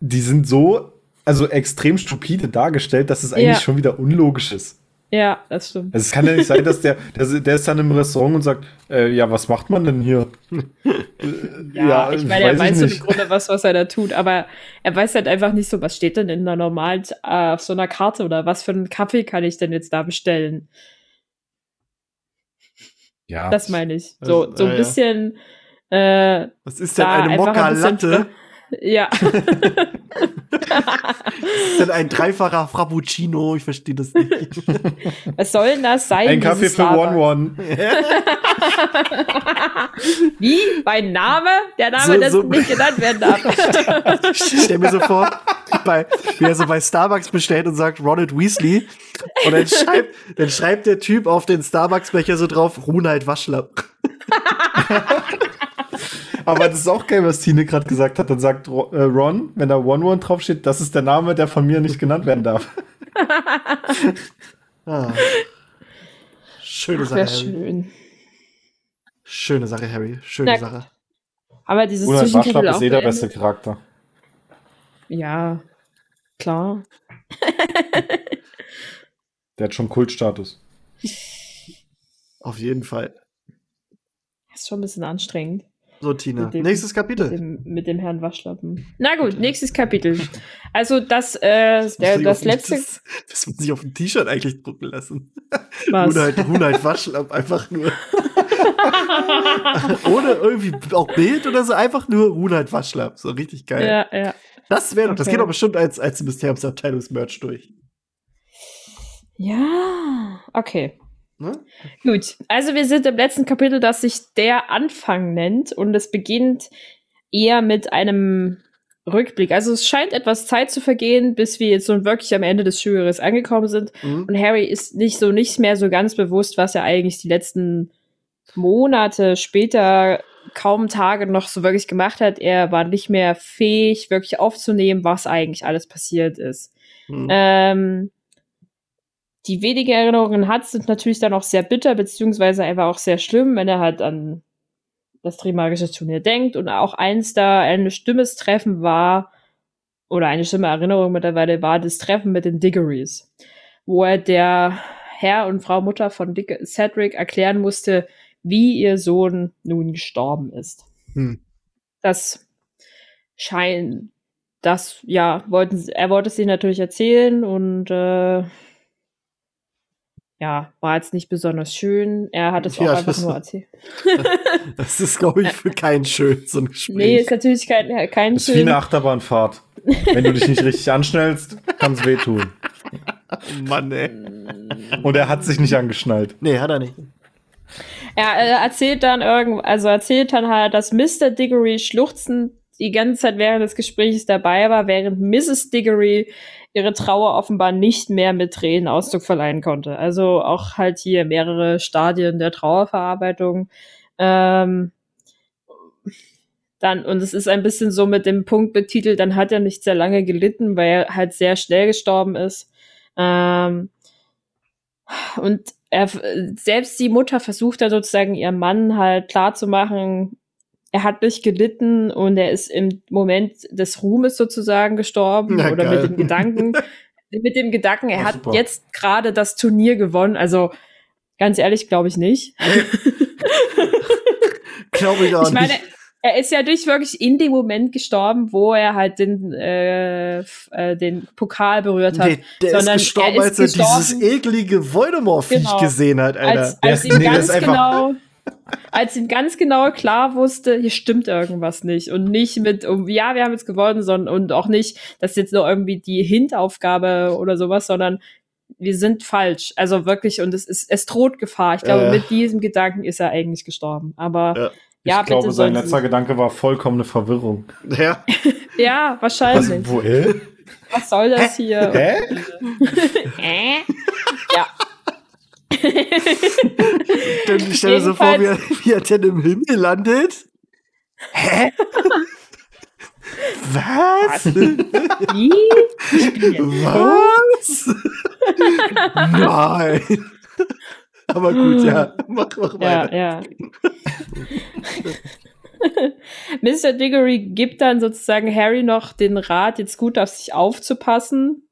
die sind so, also extrem stupide dargestellt, dass es eigentlich ja. schon wieder unlogisch ist. Ja, das stimmt. Also es kann ja nicht sein, dass der, der, der ist dann im Restaurant und sagt, äh, ja, was macht man denn hier? ja, ja, ich meine, er weiß so im Grunde was, was er da tut, aber er weiß halt einfach nicht so, was steht denn in einer normalen, äh, auf so einer Karte oder was für einen Kaffee kann ich denn jetzt da bestellen? Ja. Das meine ich. So, also, so ein bisschen. Äh, was ist denn eine Mokka-Latte? Ja. das ist denn ein dreifacher Frappuccino? Ich verstehe das nicht. Was soll denn das sein? Ein Kaffee für One One. Wie? Mein Name? Der Name, so, der so nicht genannt werden darf. ich stell mir so vor, bei, wie er so bei Starbucks bestellt und sagt Ronald Weasley. Und dann schreibt, dann schreibt der Typ auf den Starbucks-Becher so drauf, Ronald Waschlapp. Aber das ist auch geil, was Tine gerade gesagt hat. Dann sagt äh, Ron, wenn da One One draufsteht, das ist der Name, der von mir nicht genannt werden darf. ah. Schöne Sache, Harry. Schön. Schöne Sache, Harry. Schöne ja. Sache. Aber dieses Oder Zwischentitel ist eh der beste Charakter. Ja, klar. der hat schon Kultstatus. Auf jeden Fall. ist schon ein bisschen anstrengend. So, Tina. Dem, nächstes Kapitel. Mit dem, mit dem, Herrn Waschlappen. Na gut, nächstes Kapitel. Also das, äh, das, der, das letzte. Das, das muss sich auf dem T-Shirt eigentlich drucken lassen. Was? Hunheit, Hunheit Waschlapp, einfach nur. Ohne irgendwie auch Bild oder so, einfach nur Hunheit Waschlapp. So richtig geil. Ja, ja. Das wäre, okay. das geht doch bestimmt als, als Mysteriumsabteilungsmerch durch. Ja, okay. Ne? Gut, also wir sind im letzten Kapitel, das sich der Anfang nennt und es beginnt eher mit einem Rückblick. Also es scheint etwas Zeit zu vergehen, bis wir jetzt so wirklich am Ende des Schuljahres angekommen sind. Mhm. Und Harry ist nicht so nicht mehr so ganz bewusst, was er eigentlich die letzten Monate später kaum Tage noch so wirklich gemacht hat. Er war nicht mehr fähig, wirklich aufzunehmen, was eigentlich alles passiert ist. Mhm. Ähm, die wenigen Erinnerungen hat, sind natürlich dann auch sehr bitter, beziehungsweise einfach auch sehr schlimm, wenn er halt an das Trimagische Turnier denkt und auch eins da ein stimmes Treffen war, oder eine stimme Erinnerung mittlerweile war das Treffen mit den Diggories, wo er der Herr und Frau Mutter von Dick Cedric erklären musste, wie ihr Sohn nun gestorben ist. Hm. Das scheint, das, ja, wollten, er wollte es sich natürlich erzählen und äh, ja, war jetzt nicht besonders schön. Er hat es ja, auch einfach nur erzählt. das ist, glaube ich, für keinen schön, so ein Gespräch. Nee, ist natürlich kein, kein das ist schön. wie eine Achterbahnfahrt. Wenn du dich nicht richtig anschnellst, kann es wehtun. Oh Mann, ey. Und er hat sich nicht angeschnallt. Nee, hat er nicht. Er, er erzählt dann irgend, also erzählt dann halt, dass Mr. Diggory schluchzend die ganze Zeit während des Gesprächs dabei war, während Mrs. Diggory ihre Trauer offenbar nicht mehr mit Tränen Ausdruck verleihen konnte. Also auch halt hier mehrere Stadien der Trauerverarbeitung. Ähm, dann, und es ist ein bisschen so mit dem Punkt betitelt, dann hat er nicht sehr lange gelitten, weil er halt sehr schnell gestorben ist. Ähm, Und er, selbst die Mutter versucht da sozusagen ihrem Mann halt klarzumachen, er hat nicht gelitten und er ist im Moment des Ruhmes sozusagen gestorben Na, oder geil. mit dem Gedanken, mit dem Gedanken, er Oh, hat super. jetzt gerade das Turnier gewonnen. Also ganz ehrlich, glaube ich nicht. Glaube ich auch Ich meine, nicht. er ist ja nicht wirklich in dem Moment gestorben, wo er halt den, äh, äh, den Pokal berührt hat. Nee, der ist sondern gestorben, er ist als er dieses gestorben- eklige Voldemort-Viech Genau. gesehen hat, Alter. als, als ist- ihm ganz ist genau, als ihm ganz genau klar wusste, hier stimmt irgendwas nicht und nicht mit, um, ja, wir haben jetzt gewonnen, sondern und auch nicht, das ist jetzt nur irgendwie die Hintaufgabe oder sowas, sondern wir sind falsch. Also wirklich, und es ist, es droht Gefahr. Ich glaube, Äh. mit diesem Gedanken ist er eigentlich gestorben. Aber Ja. ja, ich glaube, bitte sein sollen letzter Gedanke war vollkommene Verwirrung. Ja. Ja, wahrscheinlich. wo, äh? Was soll das hier? Hä? Äh? ja. Dann stell dir so vor, wie er, wie er denn im Himmel landet. Hä? Was? Wie? Ich Was? Nein. Aber gut, ja. Mach, mach Ja, weiter. ja. Mr. Diggory gibt dann sozusagen Harry noch den Rat, jetzt gut auf sich aufzupassen.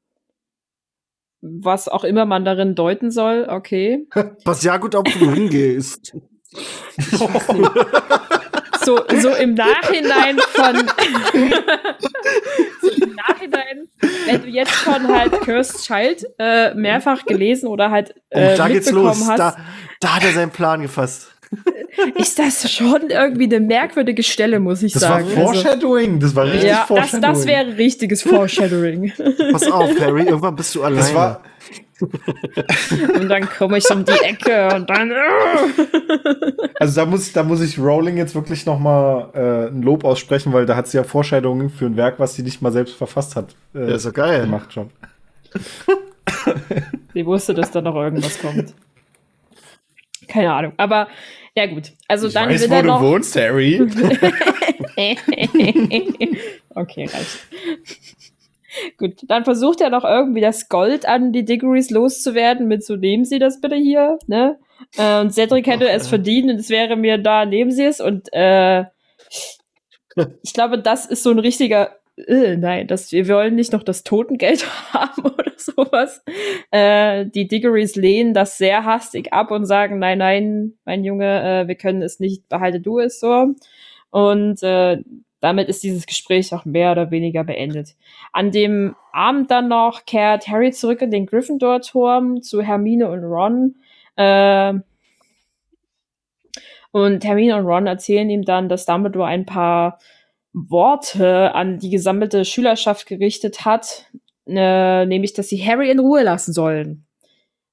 Was auch immer man darin deuten soll, okay. Pass ja gut auf, wo du hingehst. So, so im Nachhinein von. so im Nachhinein, wenn du jetzt schon halt Cursed Child äh, mehrfach gelesen oder halt Und äh, da geht's mitbekommen los. hast, Da, da hat er seinen Plan gefasst. Ist das schon irgendwie eine merkwürdige Stelle, muss ich Das sagen. war Foreshadowing. Das war also, richtig ja, das, Foreshadowing. das wäre richtiges Foreshadowing. Pass auf, Harry, irgendwann bist du alleine. Das war, und dann komme ich um die Ecke und dann. also da muss, da muss ich Rowling jetzt wirklich noch mal äh, ein Lob aussprechen, weil da hat sie ja Foreshadowing für ein Werk, was sie nicht mal selbst verfasst hat, äh, ja, ist doch geil. gemacht schon. Sie wusste, dass da noch irgendwas kommt. Keine Ahnung. Aber ja gut. Also Ich dann weiß, wird wo er du noch. wohnst, Harry. okay, reicht. Gut, dann versucht er noch irgendwie das Gold an die Diggories loszuwerden mit so, nehmen Sie das bitte hier, ne? Äh, und Cedric hätte es verdient und es wäre mir da, nehmen Sie es und äh, ich glaube, das ist so ein richtiger, äh, nein, das, wir wollen nicht noch das Totengeld haben oder sowas. Äh, die Diggories lehnen das sehr hastig ab und sagen, nein, nein, mein Junge, äh, wir können es nicht, behalte du es so. Und äh, damit ist dieses Gespräch auch mehr oder weniger beendet. An dem Abend dann noch kehrt Harry zurück in den Gryffindor-Turm zu Hermine und Ron. Äh, und Hermine und Ron erzählen ihm dann, dass Dumbledore ein paar Worte an die gesammelte Schülerschaft gerichtet hat, äh, nämlich, dass sie Harry in Ruhe lassen sollen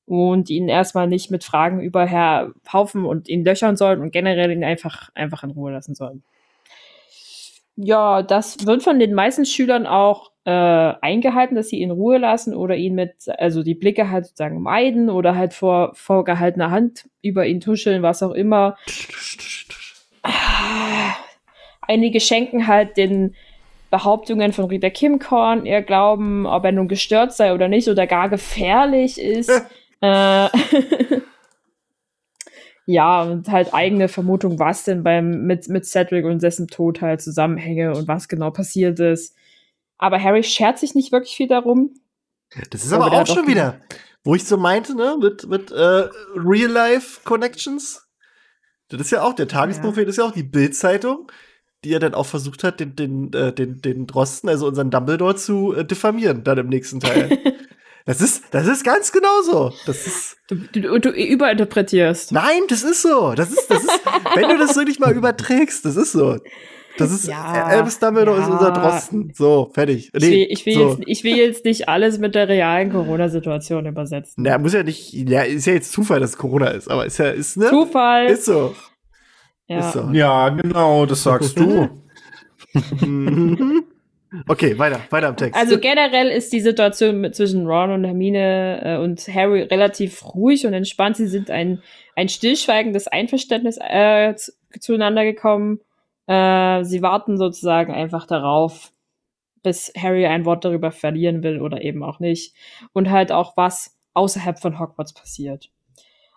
und ihn erstmal nicht mit Fragen über Herr Haufen und ihn löchern sollen und generell ihn einfach, einfach in Ruhe lassen sollen. Ja, das wird von den meisten Schülern auch äh, eingehalten, dass sie ihn in Ruhe lassen oder ihn mit, also die Blicke halt sozusagen meiden oder halt vor vorgehaltener Hand über ihn tuscheln, was auch immer. Einige schenken halt den Behauptungen von Rita Kimkorn ihr Glauben, ob er nun gestört sei oder nicht oder gar gefährlich ist. äh, ja, und halt eigene Vermutung, was denn beim mit, mit Cedric und dessen Tod halt Zusammenhänge und was genau passiert ist. Aber Harry schert sich nicht wirklich viel darum. Das ist Aber aber, auch schon wieder, wo ich so meinte, ne, mit, mit äh, Real-Life-Connections. Das ist ja auch, der Tagesprophet ist ja auch die Bild-Zeitung, die ja dann auch versucht hat, den, den, äh, den, den Drosten, also unseren Dumbledore, zu äh, diffamieren, dann im nächsten Teil. das ist, das ist ganz genauso. Das ist. Du, du, du überinterpretierst. Nein, das ist so. Das ist, das ist, wenn du das wirklich mal überträgst, das ist so. Das ist Ja, äh, Albus Dumbledore ist ja. unser Drosten. So, fertig. Ich will, ich, will so. jetzt, ich will jetzt nicht alles mit der realen Corona-Situation übersetzen. Na, muss ja nicht, ja, ist ja jetzt Zufall, dass es Corona ist, aber ist ja, ist, ne? Zufall. Ist so. Ja. Ja, genau, das sagst du. Mhm. okay, weiter, weiter am Text. Also generell ist die Situation mit, zwischen Ron und Hermine äh, und Harry relativ ruhig und entspannt. Sie sind ein, ein stillschweigendes Einverständnis äh, zu, zueinander gekommen. Äh, sie warten sozusagen einfach darauf, bis Harry ein Wort darüber verlieren will oder eben auch nicht. Und halt auch was außerhalb von Hogwarts passiert.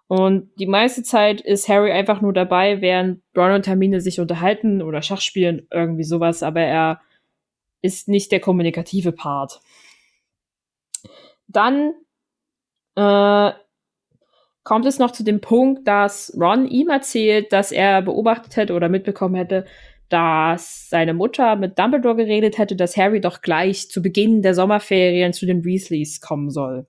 Und die meiste Zeit ist Harry einfach nur dabei, während Ron und Hermine sich unterhalten oder Schach spielen, irgendwie sowas, aber er ist nicht der kommunikative Part. Dann äh, kommt es noch zu dem Punkt, dass Ron ihm erzählt, dass er beobachtet hätte oder mitbekommen hätte, dass seine Mutter mit Dumbledore geredet hätte, dass Harry doch gleich zu Beginn der Sommerferien zu den Weasleys kommen soll.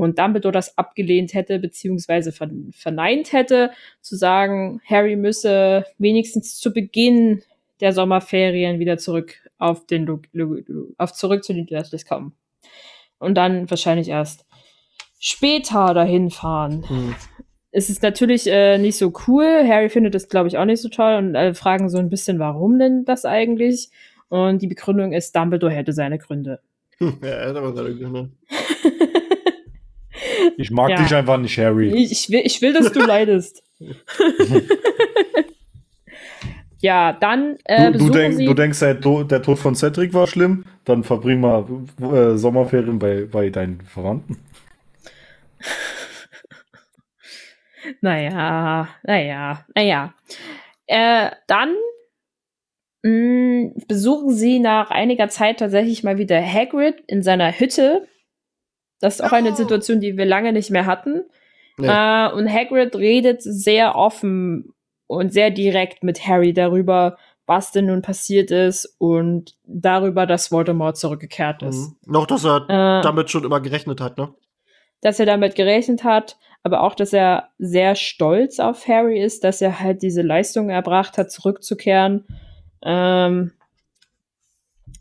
Und Dumbledore das abgelehnt hätte, beziehungsweise verneint hätte, zu sagen, Harry müsse wenigstens zu Beginn der Sommerferien wieder zurück auf den, auf zurück zu den Dursleys kommen. Und dann wahrscheinlich erst später dahin fahren. Hm es ist natürlich äh, nicht so cool. Harry findet das, glaube ich, auch nicht so toll und alle fragen so ein bisschen, warum denn das eigentlich? Und die Begründung ist, Dumbledore hätte seine Gründe. Ja, er hat aber seine Gründe. ich mag ja. dich einfach nicht, Harry. Ich, ich, will, ich will, dass du leidest. ja, dann äh, du, du, denk, du, denkst, der, der, Tod von Cedric war schlimm? Dann verbring mal äh, Sommerferien bei, bei deinen Verwandten. Naja, naja, naja. Äh, dann mh, mm, besuchen sie nach einiger Zeit tatsächlich mal wieder Hagrid in seiner Hütte. Das ist auch eine Situation, die wir lange nicht mehr hatten. Nee. Äh, und Hagrid redet sehr offen und sehr direkt mit Harry darüber, was denn nun passiert ist und darüber, dass Voldemort zurückgekehrt ist. Mhm. Noch, dass er äh, damit schon immer gerechnet hat, ne? Dass er damit gerechnet hat aber auch, dass er sehr stolz auf Harry ist, dass er halt diese Leistung erbracht hat, zurückzukehren. Ähm,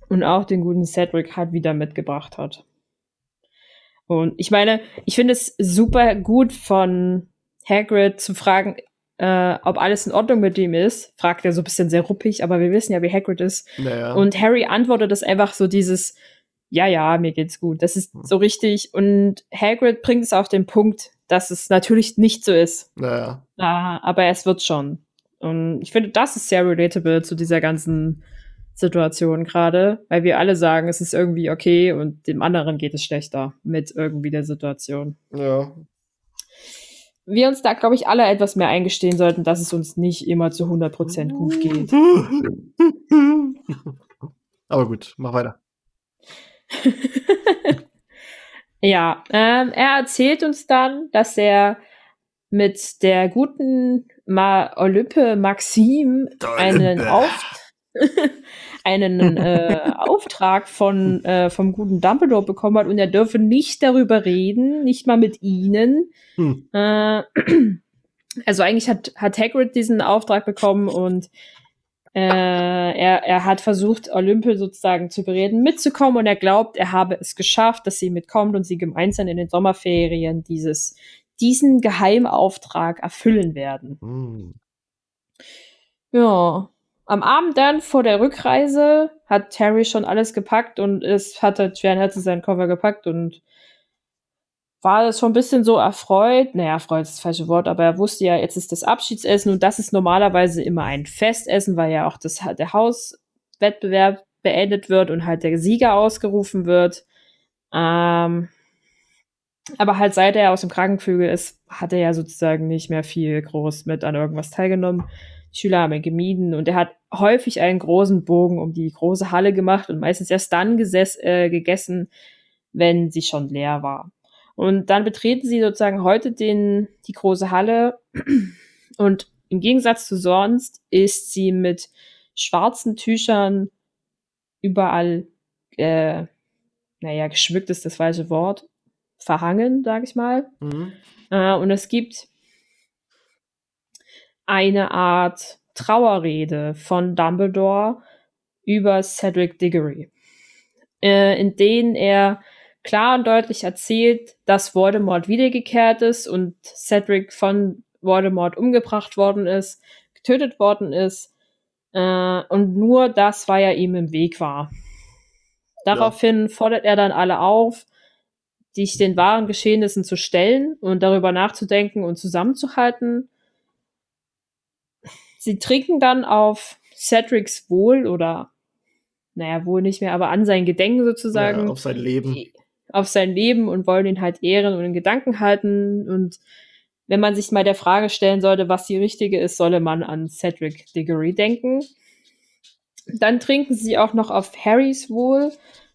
und auch den guten Cedric halt wieder mitgebracht hat. Und ich meine, ich finde es super gut von Hagrid zu fragen, äh, ob alles in Ordnung mit ihm ist. Fragt er so ein bisschen sehr ruppig, aber wir wissen ja, wie Hagrid ist. Naja. Und Harry antwortet das einfach so dieses, ja, ja, mir geht's gut. Das ist hm. so richtig. Und Hagrid bringt es auf den Punkt, dass es natürlich nicht so ist. Naja. Uh, aber es wird schon. Und ich finde, das ist sehr relatable zu dieser ganzen Situation gerade, weil wir alle sagen, es ist irgendwie okay und dem anderen geht es schlechter mit irgendwie der Situation. Ja. Wir uns da, glaube ich, alle etwas mehr eingestehen sollten, dass es uns nicht immer zu 100% gut geht. Aber gut, mach weiter. Ja, ähm, er erzählt uns dann, dass er mit der guten Ma Olympe Maxim einen, Auf einen äh, Auftrag von, äh, vom guten Dumbledore bekommen hat und er dürfe nicht darüber reden, nicht mal mit ihnen. Hm. Äh, also eigentlich hat, hat Hagrid diesen Auftrag bekommen und äh, er, er hat versucht, Olympe sozusagen zu bereden, mitzukommen und er glaubt, er habe es geschafft, dass sie mitkommt und sie gemeinsam in den Sommerferien dieses, diesen Geheimauftrag erfüllen werden. Mhm. Ja. Am Abend dann vor der Rückreise hat Terry schon alles gepackt und es hat halt schweren Herzens seinen Koffer gepackt und war das schon ein bisschen so erfreut. Naja, erfreut ist das falsche Wort, aber er wusste ja, jetzt ist das Abschiedsessen und das ist normalerweise immer ein Festessen, weil ja auch das, der Hauswettbewerb beendet wird und halt der Sieger ausgerufen wird. Ähm, aber halt seit er aus dem Krankenflügel ist, hat er ja sozusagen nicht mehr viel groß mit an irgendwas teilgenommen. Schüler haben ihn gemieden und er hat häufig einen großen Bogen um die große Halle gemacht und meistens erst dann geses äh, gegessen, wenn sie schon leer war. Und dann betreten sie sozusagen heute den, die große Halle und im Gegensatz zu sonst ist sie mit schwarzen Tüchern überall, äh, naja, geschmückt ist das falsche Wort, verhangen, sag ich mal. Mhm. Äh, und es gibt eine Art Trauerrede von Dumbledore über Cedric Diggory, äh, in denen er klar und deutlich erzählt, dass Voldemort wiedergekehrt ist und Cedric von Voldemort umgebracht worden ist, getötet worden ist äh, und nur das, weil er ihm im Weg war. Daraufhin ja. fordert er dann alle auf, sich den wahren Geschehnissen zu stellen und darüber nachzudenken und zusammenzuhalten. Sie trinken dann auf Cedrics Wohl oder, naja, wohl nicht mehr, aber an sein Gedenken sozusagen. Ja, auf sein Leben auf sein Leben und wollen ihn halt ehren und in Gedanken halten. Und wenn man sich mal der Frage stellen sollte, was die richtige ist, solle man an Cedric Diggory denken. Dann trinken sie auch noch auf Harrys Wohl,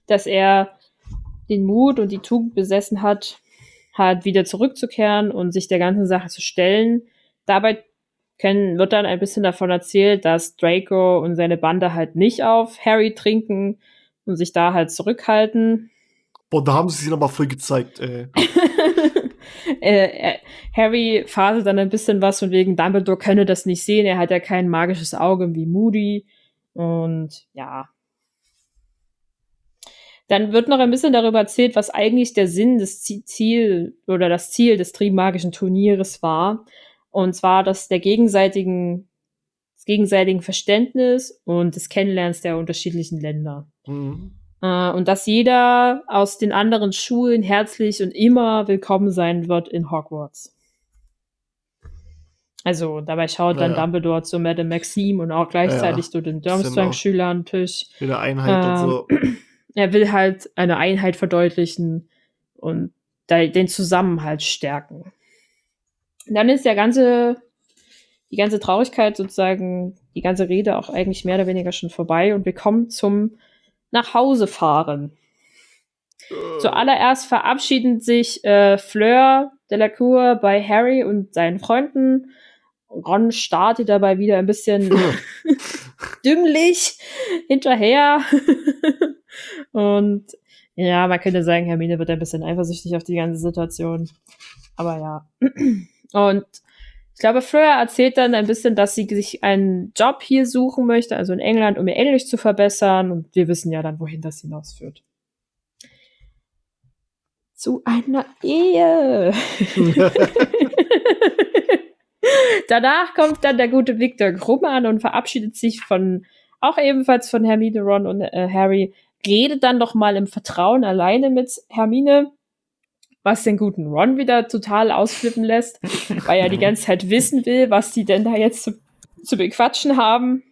dass er den Mut und die Tugend besessen hat, halt wieder zurückzukehren und sich der ganzen Sache zu stellen. Dabei können, wird dann ein bisschen davon erzählt, dass Draco und seine Bande halt nicht auf Harry trinken und sich da halt zurückhalten. Boah, da haben sie sich aber voll gezeigt, ey. äh, äh, Harry faselt dann ein bisschen was von wegen Dumbledore könne das nicht sehen, er hat ja kein magisches Auge wie Moody. Und ja. Dann wird noch ein bisschen darüber erzählt, was eigentlich der Sinn des Ziel oder das Ziel des Trimagischen Turnieres war. Und zwar das der gegenseitigen, des gegenseitigen Verständnis und des Kennenlernens der unterschiedlichen Länder. Mhm. Äh, und dass jeder aus den anderen Schulen herzlich und immer willkommen sein wird in Hogwarts. Also dabei schaut dann Dumbledore zu Madame Maxime und auch gleichzeitig ja, zu den Durmstrang-Schülern natürlich. Wieder Einheit ähm, und so. Er will halt eine Einheit verdeutlichen und den Zusammenhalt stärken. Und dann ist der ganze, die ganze Traurigkeit sozusagen, die ganze Rede auch eigentlich mehr oder weniger schon vorbei und wir kommen zum nach Hause fahren. Zuallererst verabschieden sich äh, Fleur Delacour bei Harry und seinen Freunden. Ron startet dabei wieder ein bisschen dümmlich hinterher. und ja, man könnte sagen, Hermine wird ein bisschen eifersüchtig auf die ganze Situation. Aber ja. Und ich glaube, Fleur erzählt dann ein bisschen, dass sie sich einen Job hier suchen möchte, also in England, um ihr Englisch zu verbessern. Und wir wissen ja dann, wohin das hinausführt. Zu einer Ehe. Danach kommt dann der gute Victor Krumm an und verabschiedet sich von, auch ebenfalls von Hermine, Ron und äh, Harry, redet dann doch mal im Vertrauen alleine mit Hermine was den guten Ron wieder total ausflippen lässt, weil er die ganze Zeit wissen will, was die denn da jetzt zu, zu bequatschen haben.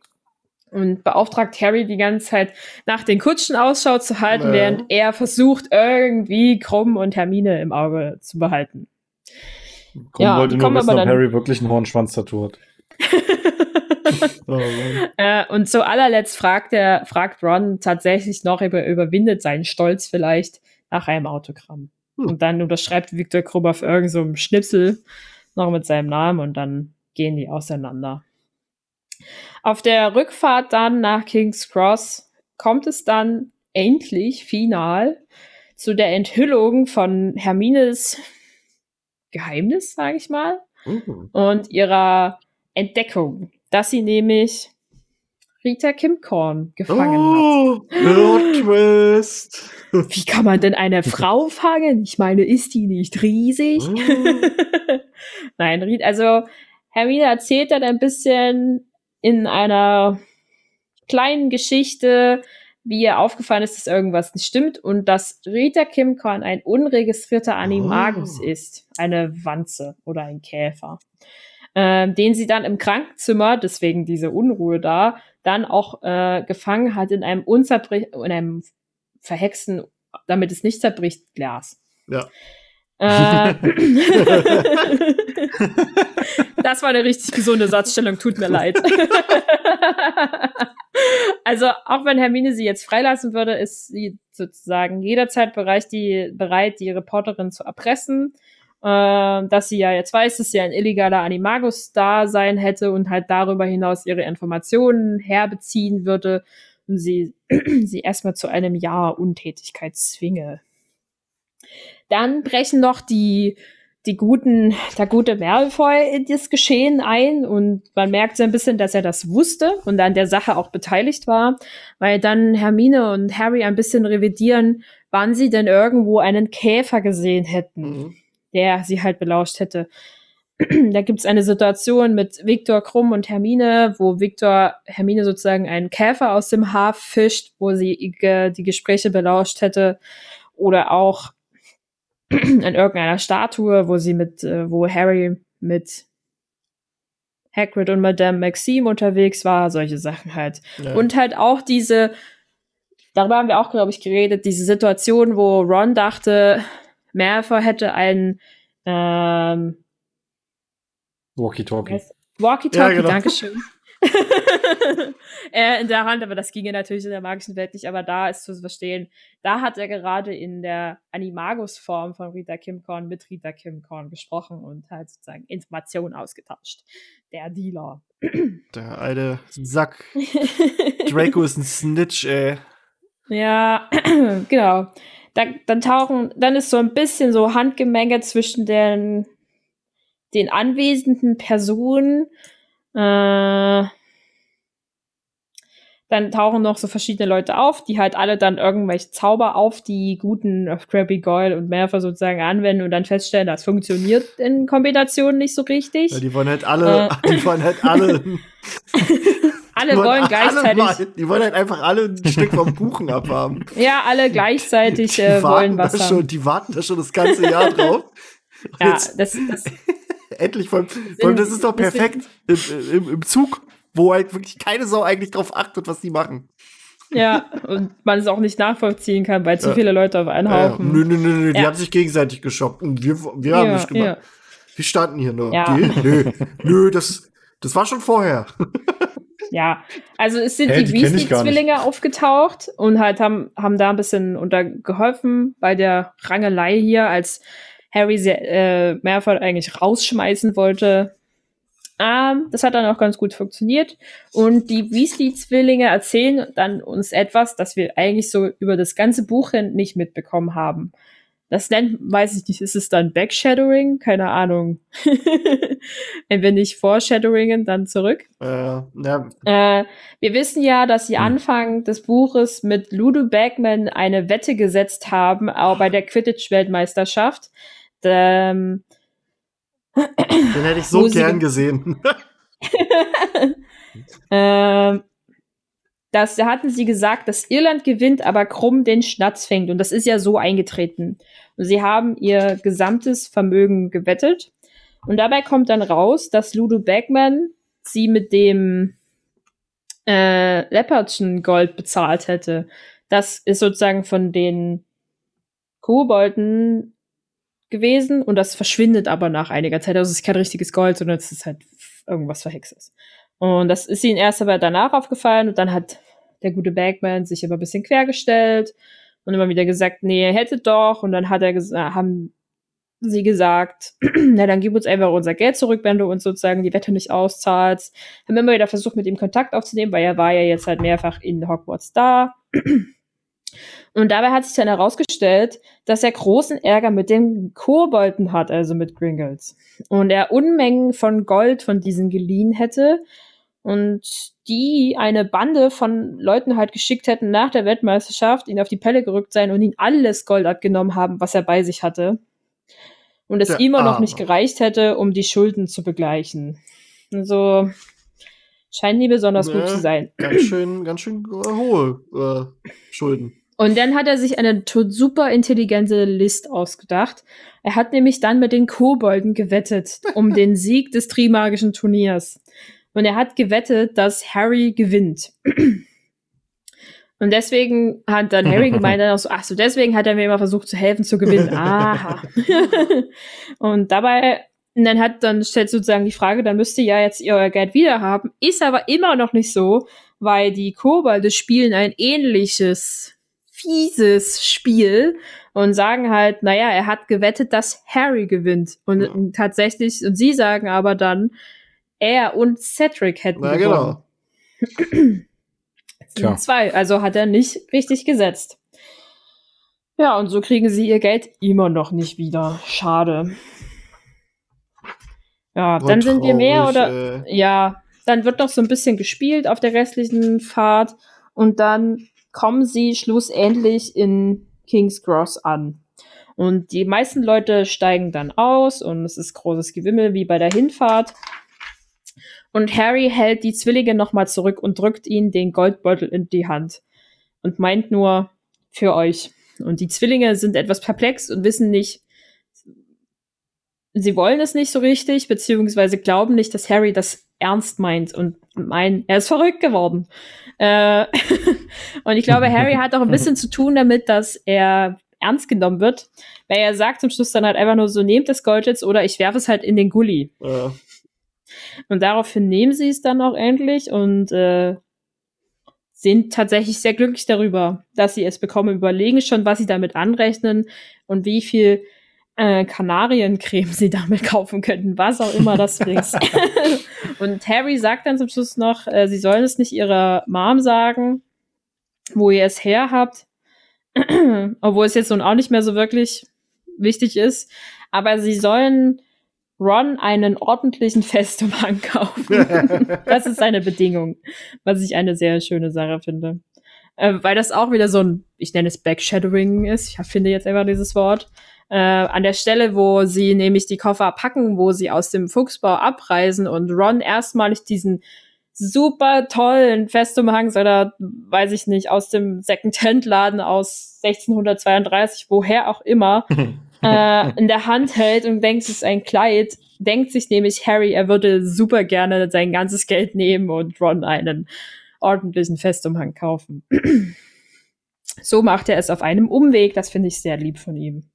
Und beauftragt Harry die ganze Zeit nach den Kutschen Ausschau zu halten, ja. während er versucht, irgendwie Krumm und Hermine im Auge zu behalten. Krumm ja, wollte nur wissen, ob Harry wirklich ein Hornschwanz-Tattoo hat. oh, äh, und zu allerletzt fragt er, fragt Ron tatsächlich noch, ob er überwindet seinen Stolz vielleicht nach einem Autogramm. Hm. Und dann unterschreibt Viktor Krupp auf irgendeinem so Schnipsel noch mit seinem Namen und dann gehen die auseinander. Auf der Rückfahrt dann nach King's Cross kommt es dann endlich final zu der Enthüllung von Hermines Geheimnis, sage ich mal, mhm. und ihrer Entdeckung, dass sie nämlich Rita Kimcorn gefangen oh, hat. Twist. Wie kann man denn eine Frau fangen? Ich meine, ist die nicht riesig? Oh. Nein, also Hermine erzählt dann ein bisschen in einer kleinen Geschichte, wie ihr aufgefallen ist, dass irgendwas nicht stimmt und dass Rita Kimcorn ein unregistrierter Animagus oh. ist. Eine Wanze oder ein Käfer. Ähm, den sie dann im Krankenzimmer, deswegen diese Unruhe da, dann auch äh, gefangen hat in einem unzerbrich in einem verhexten, damit es nicht zerbricht, Glas. Ja. Äh, das war eine richtig gesunde Satzstellung, tut mir leid. also, auch wenn Hermine sie jetzt freilassen würde, ist sie sozusagen jederzeit bereit, die, bereit, die Reporterin zu erpressen äh, dass sie ja jetzt weiß, dass sie ein illegaler Animagus da sein hätte und halt darüber hinaus ihre Informationen herbeziehen würde und sie, sie erstmal zu einem Jahr Untätigkeit zwinge. Dann brechen noch die, die guten, der gute Malfoy in das Geschehen ein und man merkt so ein bisschen, dass er das wusste und an der Sache auch beteiligt war, weil dann Hermine und Harry ein bisschen revidieren, wann sie denn irgendwo einen Käfer gesehen hätten. Der sie halt belauscht hätte. da gibt es eine Situation mit Viktor Krumm und Hermine, wo Viktor Hermine sozusagen einen Käfer aus dem Haar fischt, wo sie die Gespräche belauscht hätte. Oder auch an irgendeiner Statue, wo sie mit, äh, wo Harry mit Hagrid und Madame Maxime unterwegs war, solche Sachen halt. Ja. Und halt auch diese darüber haben wir auch, glaube ich, geredet, diese Situation, wo Ron dachte, Malfoy hätte einen ähm, Walkie-Talkie. Walkie-Talkie, Ja, genau. Dankeschön. äh, in der Hand, aber das ginge natürlich in der magischen Welt nicht, aber da ist zu verstehen, da hat er gerade in der Animagus-Form von Rita Kimcorn mit Rita Kimcorn gesprochen und halt sozusagen Informationen ausgetauscht. Der Dealer. Der alte Sack. Draco ist ein Snitch, ey. Ja, genau. Dann, dann tauchen, dann ist so ein bisschen so Handgemenge zwischen den, den anwesenden Personen. Äh, dann tauchen noch so verschiedene Leute auf, die halt alle dann irgendwelche Zauber auf die guten auf Krabby Goyle und Merfer sozusagen anwenden und dann feststellen, das funktioniert in Kombination nicht so richtig. Ja, die wollen halt alle, Äh. die wollen halt alle, alle die wollen alle gleichzeitig, mal, die wollen halt einfach alle ein Stück vom Kuchen abhaben. ja, alle gleichzeitig äh, wollen warten, da was haben. schon, die warten da schon das ganze Jahr drauf. Und Ja, jetzt das, das, endlich von, von das ist doch perfekt im, im, im Zug, wo halt wirklich keine Sau eigentlich drauf achtet, was die machen. Ja, und man es auch nicht nachvollziehen kann, weil zu Ja. viele Leute auf einen ja. Haufen. Nö, nö, nö, nö, die Ja. haben sich gegenseitig geschockt und wir, wir haben nicht gemacht. Wir standen hier nur. Ja. Die? Nö, nö, das, das war schon vorher. Ja, also es sind Hä, die die. Weasley-Zwillinge aufgetaucht und halt haben, haben da ein bisschen untergeholfen bei der Rangelei hier, als Harry äh, Malfoy eigentlich rausschmeißen wollte. Ähm, das hat dann auch ganz gut funktioniert. Und die Weasley-Zwillinge erzählen dann uns etwas, das wir eigentlich so über das ganze Buch hin nicht mitbekommen haben. Das nennt, weiß ich nicht, ist es dann Backshadowing? Keine Ahnung. Wenn wir nicht Foreshadowingen, dann zurück. Äh, ja, Äh, wir wissen ja, dass sie Hm. Anfang des Buches mit Ludo Bagman eine Wette gesetzt haben, auch bei der Quidditch-Weltmeisterschaft. Ähm, den hätte ich so gern ge- gesehen. ähm, das, da hatten sie gesagt, dass Irland gewinnt, aber Krumm den Schnatz fängt. Und das ist ja so eingetreten. Sie haben ihr gesamtes Vermögen gewettet. Und dabei kommt dann raus, dass Ludo Bagman sie mit dem äh, Leopardschen Gold bezahlt hätte. Das ist sozusagen von den Kobolden gewesen und das verschwindet aber nach einiger Zeit. Also es ist kein richtiges Gold, sondern es ist halt irgendwas Verhextes. Und das ist ihnen erst aber danach aufgefallen und dann hat der gute Bagman sich aber ein bisschen quergestellt und immer wieder gesagt, nee, er hätte doch. Und dann hat er haben sie gesagt, na dann gib uns einfach unser Geld zurück, wenn du uns sozusagen die Wette nicht auszahlst. Haben immer wieder versucht, mit ihm Kontakt aufzunehmen, weil er war ja jetzt halt mehrfach in Hogwarts da. Und dabei hat sich dann herausgestellt, dass er großen Ärger mit den Kobolden hat, also mit Gringles. Und er Unmengen von Gold von diesen geliehen hätte und die eine Bande von Leuten halt geschickt hätten nach der Weltmeisterschaft, ihn auf die Pelle gerückt sein und ihn alles Gold abgenommen haben, was er bei sich hatte. Und es immer noch nicht gereicht hätte, um die Schulden zu begleichen. Also scheint nie besonders gut Ja. zu sein. ganz schön, ganz schön äh, hohe äh, Schulden. Und dann hat er sich eine super intelligente List ausgedacht. Er hat nämlich dann mit den Kobolden gewettet um den Sieg des Trimagischen Turniers. Und er hat gewettet, dass Harry gewinnt. Und deswegen hat dann Harry gemeint, dann auch so, ach so, deswegen hat er mir immer versucht zu helfen zu gewinnen. Aha. und dabei, und dann hat, dann stellt sozusagen die Frage, dann müsst ihr ja jetzt ihr euer Geld wieder haben. Ist aber immer noch nicht so, weil die Kobolde spielen ein ähnliches, fieses Spiel und sagen halt, naja, er hat gewettet, dass Harry gewinnt. Und Ja. tatsächlich, und sie sagen aber dann, er und Cedric hätten Na gewonnen. genau. Sind Tja. Zwei, also hat er nicht richtig gesetzt. Ja, und so kriegen sie ihr Geld immer noch nicht wieder. Schade. Ja, Voll dann sind wir mehr traurig, oder äh. ja, dann wird noch so ein bisschen gespielt auf der restlichen Fahrt und dann kommen sie schlussendlich in King's Cross an. Und die meisten Leute steigen dann aus und es ist großes Gewimmel wie bei der Hinfahrt. Und Harry hält die Zwillinge nochmal zurück und drückt ihnen den Goldbeutel in die Hand und meint nur für euch. Und die Zwillinge sind etwas perplex und wissen nicht, sie wollen es nicht so richtig, beziehungsweise glauben nicht, dass Harry das ernst meint und meint, er ist verrückt geworden. Äh, und ich glaube, Harry hat auch ein bisschen zu tun damit, dass er ernst genommen wird, weil er sagt zum Schluss dann halt einfach nur so, nehmt das Gold jetzt oder ich werfe es halt in den Gully. Ja. Und daraufhin nehmen sie es dann auch endlich und äh, sind tatsächlich sehr glücklich darüber, dass sie es bekommen, überlegen schon, was sie damit anrechnen und wie viel äh, Kanariencreme sie damit kaufen könnten, was auch immer das ist. und Harry sagt dann zum Schluss noch, äh, sie sollen es nicht ihrer Mom sagen, wo ihr es her habt, obwohl es jetzt nun auch nicht mehr so wirklich wichtig ist, aber sie sollen Ron einen ordentlichen Festumhang kaufen. das ist seine Bedingung, was ich eine sehr schöne Sache finde. Äh, weil das auch wieder so ein, ich nenne es Backshadowing ist, ich finde jetzt einfach dieses Wort. Äh, an der Stelle, wo sie nämlich die Koffer packen, wo sie aus dem Fuchsbau abreisen und Ron erstmalig diesen super tollen Festumhang oder weiß ich nicht, aus dem Second-Hand-Laden aus 1632, woher auch immer, äh, in der Hand hält und denkt, es ist ein Kleid, denkt sich nämlich Harry, er würde super gerne sein ganzes Geld nehmen und Ron einen ordentlichen Festumhang kaufen. so macht er es auf einem Umweg, das finde ich sehr lieb von ihm.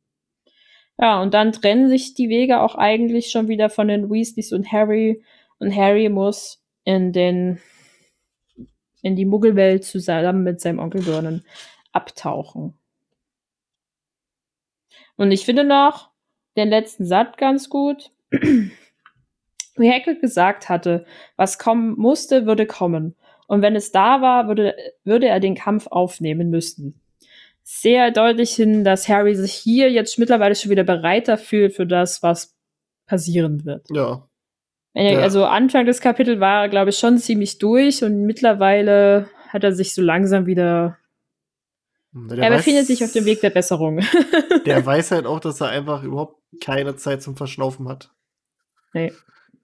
Ja, und dann trennen sich die Wege auch eigentlich schon wieder von den Weasleys und Harry. Und Harry muss in den in die Muggelwelt zusammen mit seinem Onkel Vernon abtauchen. Und ich finde noch den letzten Satz ganz gut. Wie Heckel gesagt hatte, was kommen musste, würde kommen. Und wenn es da war, würde, würde er den Kampf aufnehmen müssen. Sehr deutlich hin, dass Harry sich hier jetzt mittlerweile schon wieder bereiter fühlt für das, was passieren wird. Ja. Ja. Also Anfang des Kapitels war er, glaube ich, schon ziemlich durch und mittlerweile hat er sich so langsam wieder. Der er weiß, befindet sich auf dem Weg der Besserung. der weiß halt auch, dass er einfach überhaupt keine Zeit zum Verschnaufen hat. Nee.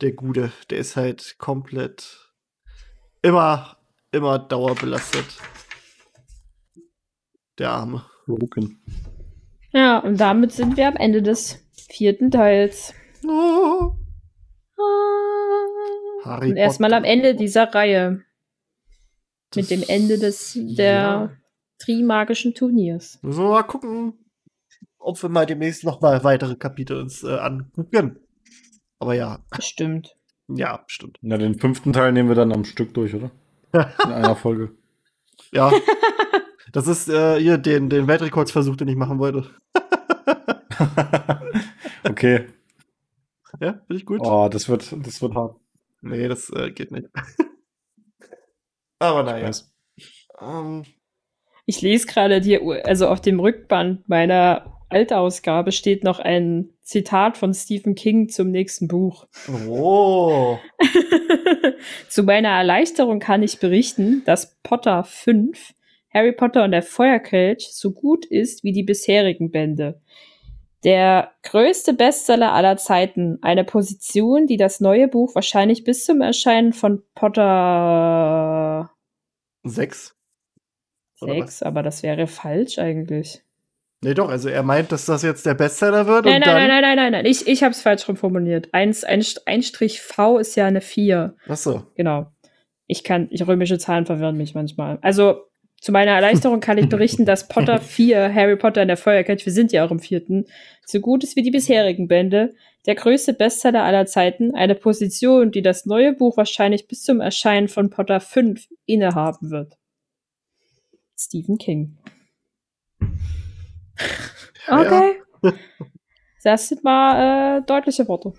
Der Gute, der ist halt komplett immer, immer dauerbelastet. Der Arme. Broken. Ja, und damit sind wir am Ende des vierten Teils. Oh. Harry Und erstmal am Ende dieser Reihe. Das mit dem Ende des der ja. Trimagischen Turniers. Müssen wir mal gucken, ob wir mal demnächst noch mal weitere Kapitel uns äh, angucken. Aber ja. Stimmt. Ja, stimmt. Na, den fünften Teil nehmen wir dann am Stück durch, oder? In einer Folge. Ja. Das ist äh, hier den, den Weltrekordsversuch, den ich machen wollte. okay. Ja, finde ich gut. Oh, das wird, das wird hart. Nee, das äh, geht nicht. Aber naja. Ähm. Ich lese gerade dir, also auf dem Rückband meiner Altausgabe steht noch ein Zitat von Stephen King zum nächsten Buch. Oh. Zu meiner Erleichterung kann ich berichten, dass Potter 5, Harry Potter und der Feuerkelch, so gut ist wie die bisherigen Bände. Der größte Bestseller aller Zeiten. Eine Position, die das neue Buch wahrscheinlich bis zum Erscheinen von Potter sechs. Sechs, aber das wäre falsch eigentlich. Nee, doch, also er meint, dass das jetzt der Bestseller wird. Nein, und nein, dann nein, nein, nein, nein, ich, ich habe es falsch rum formuliert. Eins, ein, ein Strich V ist ja eine 4. Ach so. Genau. Ich kann, ich römische Zahlen verwirren mich manchmal. Also zu meiner Erleichterung kann ich berichten, dass Potter 4, Harry Potter in der Feuerkelch, wir sind ja auch im vierten, so gut ist wie die bisherigen Bände, der größte Bestseller aller Zeiten, eine Position, die das neue Buch wahrscheinlich bis zum Erscheinen von Potter 5 innehaben wird. Stephen King. Okay. Ja. Das sind mal äh, deutliche Worte.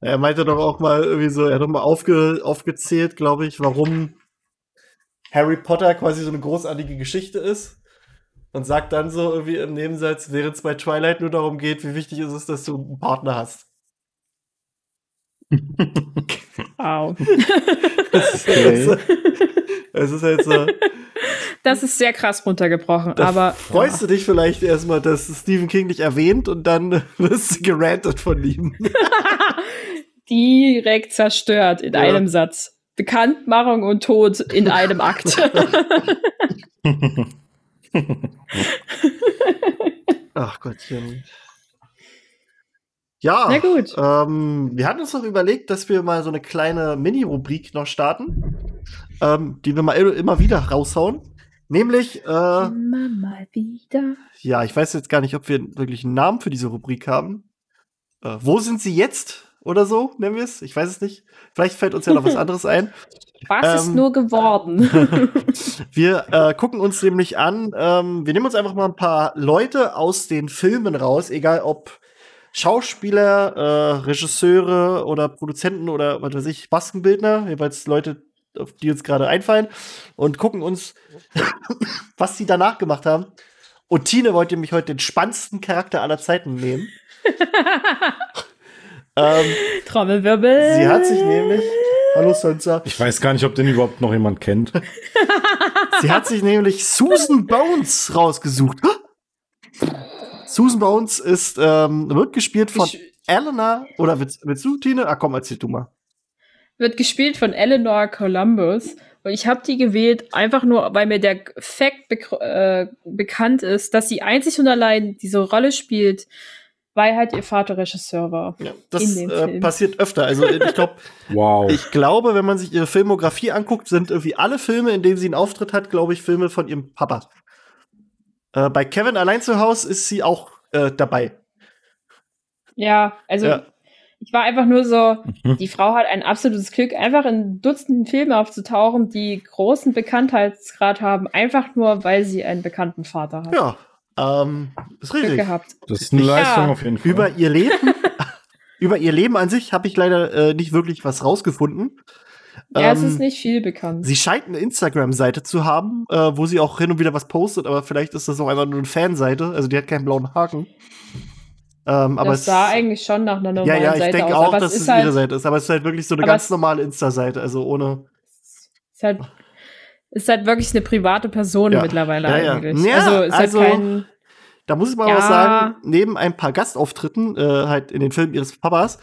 Er meinte doch auch mal irgendwie so, er hat doch mal aufge, aufgezählt, glaube ich, warum Harry Potter quasi so eine großartige Geschichte ist und sagt dann so irgendwie im Nebensatz, während es bei Twilight nur darum geht, wie wichtig ist es, dass du einen Partner hast. Wow. Das ist, halt so, das ist halt so. Das ist sehr krass runtergebrochen, aber. Freust ja. du dich vielleicht erstmal, dass Stephen King dich erwähnt und dann wirst du gerantet von ihm? Direkt zerstört in ja. einem Satz. Bekanntmachung und Tod in einem Akt. Ach Gottchen. Ja, Na gut. Ähm, wir hatten uns noch überlegt, dass wir mal so eine kleine Mini-Rubrik noch starten, ähm, die wir mal immer wieder raushauen. Nämlich, äh, Immer mal wieder. ja, ich weiß jetzt gar nicht, ob wir wirklich einen Namen für diese Rubrik haben. Äh, wo sind sie jetzt? Oder so, nennen wir es? Ich weiß es nicht. Vielleicht fällt uns ja noch was anderes ein. Was ist Ähm. nur geworden? Wir äh, gucken uns nämlich an, ähm, wir nehmen uns einfach mal ein paar Leute aus den Filmen raus, egal ob Schauspieler, äh, Regisseure oder Produzenten oder was weiß ich, Maskenbildner, jeweils Leute, auf die uns gerade einfallen, und gucken uns, was sie danach gemacht haben. Und Tine wollte mich heute den spannendsten Charakter aller Zeiten nehmen. ähm, Trommelwirbel. sie hat sich nämlich, hallo Sansa, Ich weiß gar nicht, ob den überhaupt noch jemand kennt. Sie hat sich nämlich Susan Bones rausgesucht. Susan Bones ist, ähm, wird gespielt von Gesch- Eleanor, oder willst, willst du, Tine? Ah, komm, erzähl du mal. Wird gespielt von Eleanor Columbus. Und ich habe die gewählt, einfach nur, weil mir der Fact bek äh, bekannt ist, dass sie einzig und allein diese Rolle spielt, weil halt ihr Vater Regisseur war. Ja, das In dem äh, Film. passiert öfter. Also ich glaube, Wow. ich glaube, wenn man sich ihre Filmografie anguckt, sind irgendwie alle Filme, in denen sie einen Auftritt hat, glaube ich, Filme von ihrem Papa. Äh, bei Kevin allein zu Hause ist sie auch äh, dabei. Ja, also Ja. ich war einfach nur so, Mhm. die Frau hat ein absolutes Glück, einfach in Dutzenden Filmen aufzutauchen, die großen Bekanntheitsgrad haben, einfach nur, weil sie einen bekannten Vater hat. Ja, ähm, ist Glück richtig. gehabt. Das ist eine Leistung Ja. auf jeden Fall. Über ihr Leben, über ihr Leben an sich habe ich leider äh, nicht wirklich was rausgefunden. Ja, es Ähm, ist nicht viel bekannt. Sie scheint eine Instagram-Seite zu haben, äh, wo sie auch hin und wieder was postet, aber vielleicht ist das auch einfach nur eine Fanseite. Also die hat keinen blauen Haken. Ähm, aber das es, sah eigentlich schon nach einer ja, normalen ja, ich Seite denke auch, aber dass es es halt, ihre Seite ist. Aber es ist halt wirklich so eine Aber ganz es- normale Insta-Seite, also ohne. ist halt, ist halt wirklich eine private Person Ja. mittlerweile Ja, ja. eigentlich. Ja, also ist also- halt kein. Da muss ich mal Ja. was sagen. Neben ein paar Gastauftritten, äh, halt in den Filmen ihres Papas,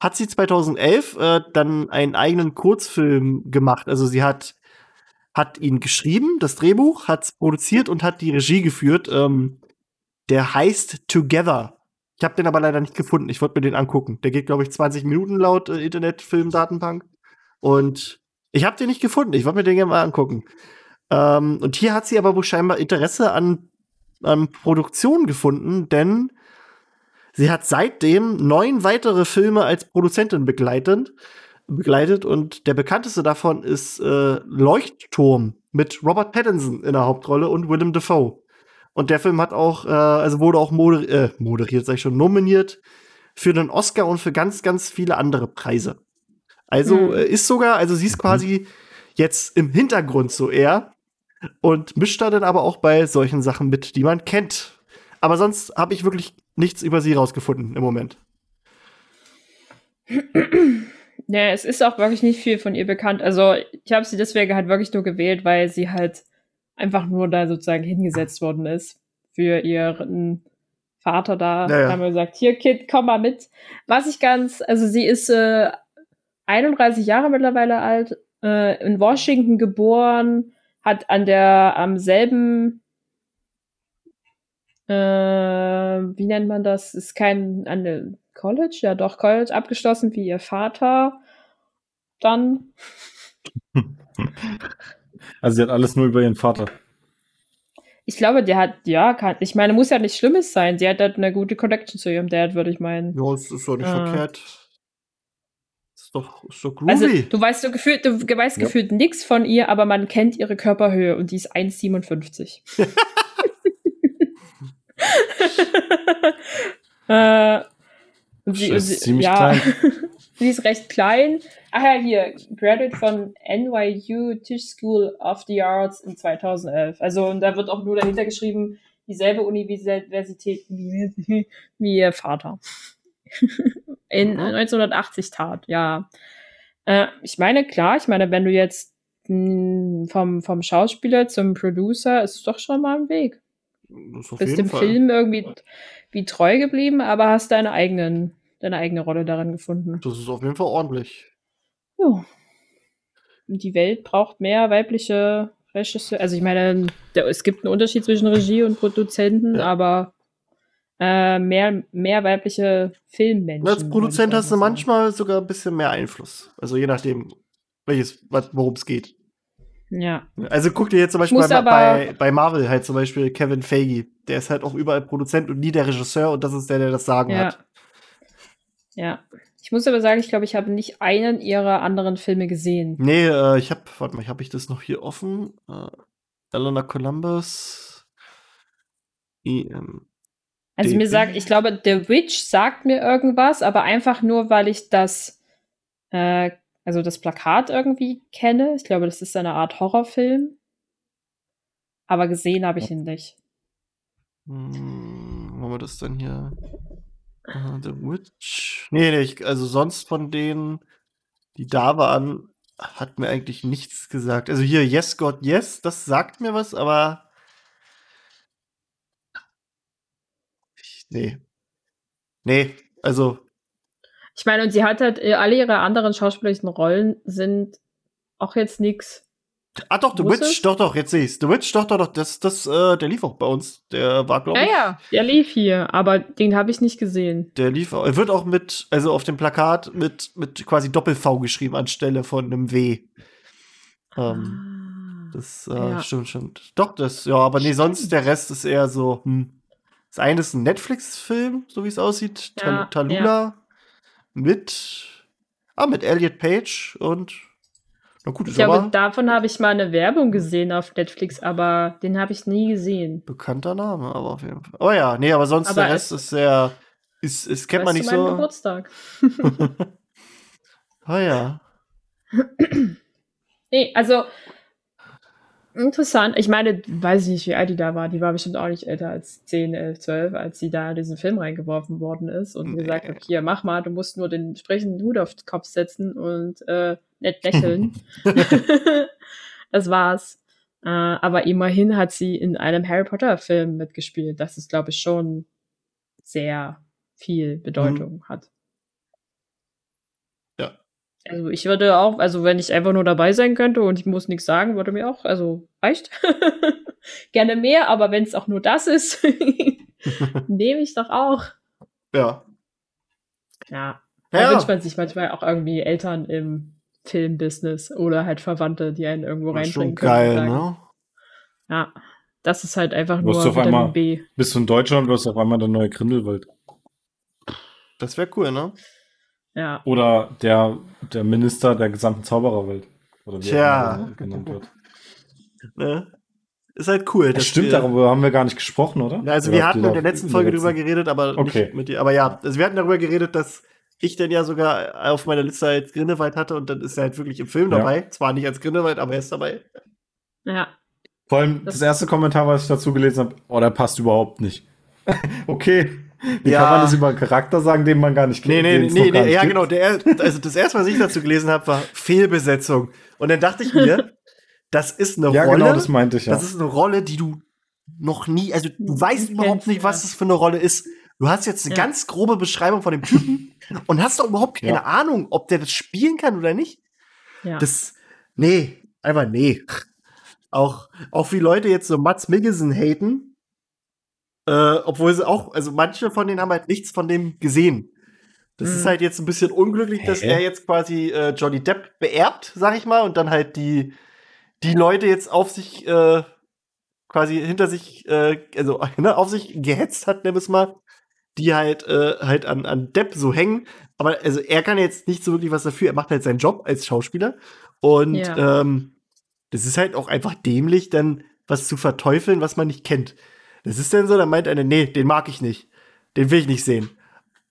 hat sie 2011 äh, dann einen eigenen Kurzfilm gemacht. Also sie hat hat ihn geschrieben, das Drehbuch, hat es produziert und hat die Regie geführt. Ähm, der heißt Together. Ich habe den aber leider nicht gefunden. Ich wollte mir den angucken. Der geht, glaube ich, 20 Minuten laut äh, Internetfilmdatenbank. Und ich habe den nicht gefunden. Ich wollte mir den gerne mal angucken. Ähm, und hier hat sie aber wohl scheinbar Interesse an, an Produktion gefunden, denn sie hat seitdem neun weitere Filme als Produzentin begleitet. begleitet und der bekannteste davon ist äh, Leuchtturm mit Robert Pattinson in der Hauptrolle und Willem Dafoe. Und der Film hat auch, äh, also wurde auch moder äh, moderiert, sag ich schon, nominiert für den Oscar und für ganz, ganz viele andere Preise. Also Hm. äh, ist sogar, also sie ist quasi jetzt im Hintergrund so eher und mischt da dann aber auch bei solchen Sachen mit, die man kennt. Aber sonst habe ich wirklich nichts über sie rausgefunden im Moment. Ja, es ist auch wirklich nicht viel von ihr bekannt. Also ich habe sie deswegen halt wirklich nur gewählt, weil sie halt einfach nur da sozusagen hingesetzt worden ist für ihren Vater da. Ja, ja. Haben wir gesagt, hier Kid, komm mal mit. Was ich ganz, also sie ist äh, 31 Jahre mittlerweile alt, äh, in Washington geboren, hat an der am selben äh, wie nennt man das? Ist kein an der College, ja doch College abgeschlossen wie ihr Vater. Dann Also sie hat alles nur über ihren Vater. Ich glaube, der hat, ja, kann, ich meine, muss ja nicht Schlimmes sein. Sie hat halt eine gute Connection zu ihrem Dad, würde ich meinen. Ja, es ist doch nicht Ah. verkehrt. Ist doch, ist doch groovy. Also, du weißt so gefühlt, du weißt Ja. gefühlt nichts von ihr, aber man kennt ihre Körperhöhe und die ist 1,57. äh, sie, ist sie, ziemlich ja, klein. sie ist recht klein. Ach ja, hier, Graduate von NYU Tisch School of the Arts in 2011. Also, und da wird auch nur dahinter geschrieben, dieselbe Universität wie, wie ihr Vater. In Mhm. 1980 tat, ja. Äh, ich meine, klar, ich meine, wenn du jetzt mh, vom, vom Schauspieler zum Producer, ist es doch schon mal ein Weg. Das auf Bist jeden dem Fall. Film irgendwie wie treu geblieben, aber hast deine eigenen, deine eigene Rolle darin gefunden. Das ist auf jeden Fall ordentlich. Ja. Und die Welt braucht mehr weibliche Regisseure. Also ich meine, der, es gibt einen Unterschied zwischen Regie und Produzenten, Ja. aber äh, mehr, mehr weibliche Filmmenschen. Als Produzent hast du manchmal sogar ein bisschen mehr Einfluss. Also je nachdem, welches, worum es geht. Ja. Also guck dir jetzt zum Beispiel bei, bei, bei Marvel halt zum Beispiel Kevin Feige. Der ist halt auch überall Produzent und nie der Regisseur und das ist der, der das Sagen Ja. hat. Ja. Ich muss aber sagen, ich glaube, ich habe nicht einen ihrer anderen Filme gesehen. Nee, äh, ich hab, warte mal, habe ich das noch hier offen? Äh, Eleanor Columbus. EM. Also mir sagt, ich glaube, The Witch sagt mir irgendwas, aber einfach nur, weil ich das, äh, also das Plakat irgendwie kenne. Ich glaube, das ist eine Art Horrorfilm. Aber gesehen habe ich ihn nicht. Hm, wo haben wir das denn hier? Äh, The Witch. Nee, nee, ich, also sonst von denen, die da waren, hat mir eigentlich nichts gesagt. Also hier Yes God Yes, das sagt mir was, aber ich, nee. Nee, also Ich meine, und sie hat halt, äh, alle ihre anderen schauspielerischen Rollen sind auch jetzt nix. Ah doch, The Muss Witch, es? doch, doch, jetzt sehe ich's. The Witch, doch, doch, doch, das, das, äh, der lief auch bei uns. Der war, glaube Ja, ich. ja, der lief hier, aber den habe ich nicht gesehen. Der lief, er wird auch mit, also auf dem Plakat mit, mit quasi Doppel-V geschrieben anstelle von einem W. Ähm, Ah. das äh, Ja. stimmt, stimmt. Doch, das, ja, aber nee, sonst der Rest ist eher so, hm. Das eine ist ein Netflix-Film, so wie es aussieht. Tal Ja, Talula mit, ah, mit Elliot Page und, na gut, Ich glaube, aber davon habe ich mal eine Werbung gesehen auf Netflix, aber den habe ich nie gesehen. bekannter Name, aber auf jeden Fall. Oh ja, nee, aber sonst Aber der Rest ist sehr, ist, ist kennt man nicht so. Geburtstag. oh ja. Nee, also interessant. Ich meine, weiß ich nicht, wie alt die da war. Die war bestimmt auch nicht älter als 10, 11, 12, als sie da in diesen Film reingeworfen worden ist und Nee. gesagt hat, hier, mach mal, du musst nur den entsprechenden Hut auf den Kopf setzen und äh, nett lächeln. das war's. Äh, aber immerhin hat sie in einem Harry Potter Film mitgespielt. Das ist, glaube ich, schon sehr viel Bedeutung hat. Also ich würde auch, also wenn ich einfach nur dabei sein könnte und ich muss nichts sagen, würde mir auch, also reicht. Gerne mehr, aber wenn es auch nur das ist, nehme ich doch auch. Ja. Ja. Da Ja. wünscht man sich manchmal auch irgendwie Eltern im Filmbusiness oder halt Verwandte, die einen irgendwo War reinbringen schon können. und geil, sagen, ne? Ja. Das ist halt einfach Wirst nur auf Vitamin einmal- B. Bist du in Deutschland, wirst du auf einmal der neue Grindelwald. Das wäre cool, ne? Ja. Oder der, der Minister der gesamten Zaubererwelt. Oder wie Tja. er genannt wird. ne? Ist halt cool. Das stimmt, wir- darüber haben wir gar nicht gesprochen, oder? Ja, also wir habt hatten in der letzten Folge drüber geredet, aber Okay. nicht mit dir. Aber ja, also wir hatten darüber geredet, dass ich denn ja sogar auf meiner Liste als Grindelwald hatte und dann ist er halt wirklich im Film Ja. dabei. Zwar nicht als Grindelwald, aber er ist dabei. Ja. Vor allem das, Das- erste Kommentar, was ich dazu gelesen habe, oh, der passt überhaupt nicht. okay. Wie Ja. kann man das über einen Charakter sagen, den man gar nicht Nee, nee, nee, nee, nee ja gibt? genau. Der, also das erste, was ich dazu gelesen habe, war Fehlbesetzung. Und dann dachte ich mir, das ist eine Ja, Rolle. genau, das meinte ich, ja. Das ist eine Rolle, die du noch nie, also du weißt überhaupt nicht, was das für eine Rolle ist. Du hast jetzt eine Ja. ganz grobe Beschreibung von dem Typen und hast doch überhaupt keine Ja. Ahnung, ob der das spielen kann oder nicht. Ja. Das, nee, einfach nee. Auch, auch wie Leute jetzt so Mats Mikkelsen haten, äh, obwohl sie auch, also manche von denen haben halt nichts von dem gesehen. Das Mhm. ist halt jetzt ein bisschen unglücklich, dass Hä? er jetzt quasi äh, Johnny Depp beerbt, sag ich mal, und dann halt die, die Leute jetzt auf sich, äh, quasi hinter sich, äh, also ne, auf sich gehetzt hat, nennen wir es mal, die halt, äh, halt an, an Depp so hängen. Aber also er kann jetzt nicht so wirklich was dafür. Er macht halt seinen Job als Schauspieler. Und Ja. ähm, das ist halt auch einfach dämlich, dann was zu verteufeln, was man nicht kennt. Das ist dann so, dann meint einer, nee, den mag ich nicht. Den will ich nicht sehen.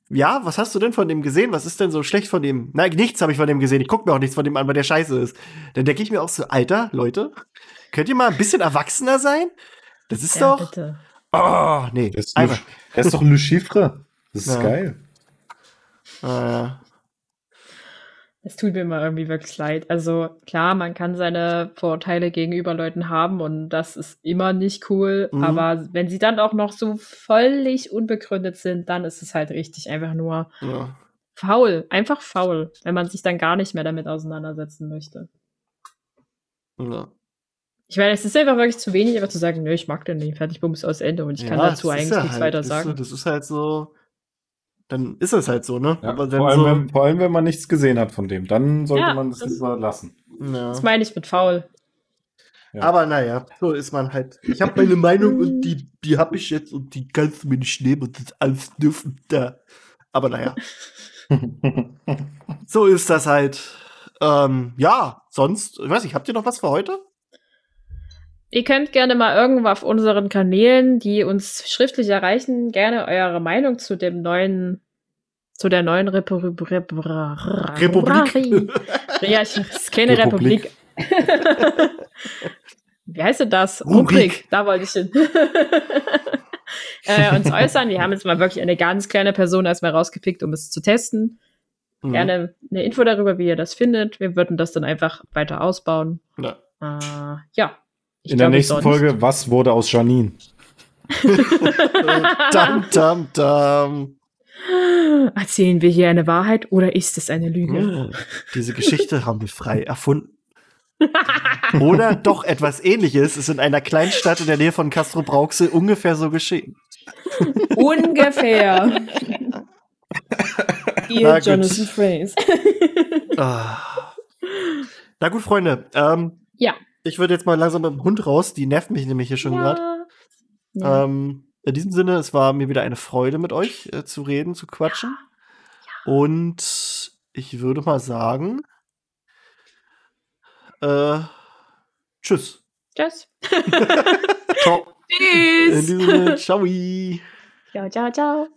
Ja, was hast du denn von dem gesehen? Was ist denn so schlecht von dem? Nein, nichts habe ich von dem gesehen. Ich guck mir auch nichts von dem an, weil der scheiße ist. Dann denke ich mir auch so, Alter, Leute, könnt ihr mal ein bisschen erwachsener sein? Das ist ja, doch. bitte. Oh, nee. Der ist, Einfach. Der ist doch Le Chiffre. Das ist Ja. geil. Ah, ja. Es tut mir immer irgendwie wirklich leid. Also klar, man kann seine Vorurteile gegenüber Leuten haben und das ist immer nicht cool. Mhm. Aber wenn sie dann auch noch so völlig unbegründet sind, dann ist es halt richtig einfach nur ja. faul. Einfach faul, wenn man sich dann gar nicht mehr damit auseinandersetzen möchte. ja. Ich meine, es ist einfach wirklich zu wenig, einfach zu sagen, nö, ich mag den nicht, fertig, bums, aus Ende. Und ich kann dazu eigentlich ja nichts halt, weiter sagen. Das ist halt so. Dann ist es halt so, ne? Ja, Aber wenn vor, allem, so, wenn, vor allem, wenn man nichts gesehen hat von dem, dann sollte Ja, man das das- lieber lassen. ja. Das meine ich mit faul. Ja. Aber naja, so ist man halt. Ich habe meine Meinung und die, die habe ich jetzt und die kannst du mir nicht nehmen und das alles dürfen da. Aber naja, so ist das halt. Ähm, ja, sonst, ich weiß nicht, habt ihr noch was für heute? Ihr könnt gerne mal irgendwo auf unseren Kanälen, die uns schriftlich erreichen, gerne eure Meinung zu dem neuen, zu der neuen Repu Rep Rep Republik. Ja, ich, Republik. Republik. Wie heißt denn das? Rubrik. Da wollte ich hin. äh, uns äußern. Wir haben jetzt mal wirklich eine ganz kleine Person erstmal rausgepickt, um es zu testen. Mhm. Gerne eine Info darüber, wie ihr das findet. Wir würden das dann einfach weiter ausbauen. Ja. Äh, ja. Ich In der nächsten Folge, was wurde aus Janine? dam, dam, dam. Erzählen wir hier eine Wahrheit oder ist es eine Lüge? Diese Geschichte haben wir frei erfunden. Oder doch etwas ähnliches ist in einer Kleinstadt in der Nähe von Castro Brauxel ungefähr so geschehen. Ungefähr. Na Ihr gut. Jonathan Phrase. Ah. Na gut, Freunde. Ähm, Ja. Ich würde jetzt mal langsam mit dem Hund raus. Die nervt mich nämlich hier schon gerade. Ja. Ähm, in diesem Sinne, es war mir wieder eine Freude, mit euch äh, zu reden, zu quatschen. Und ich würde mal sagen, äh, tschüss. Tschüss. Ciao. In Tschüss. diesem Sinne, ciao. Ciao, ciao, ciao.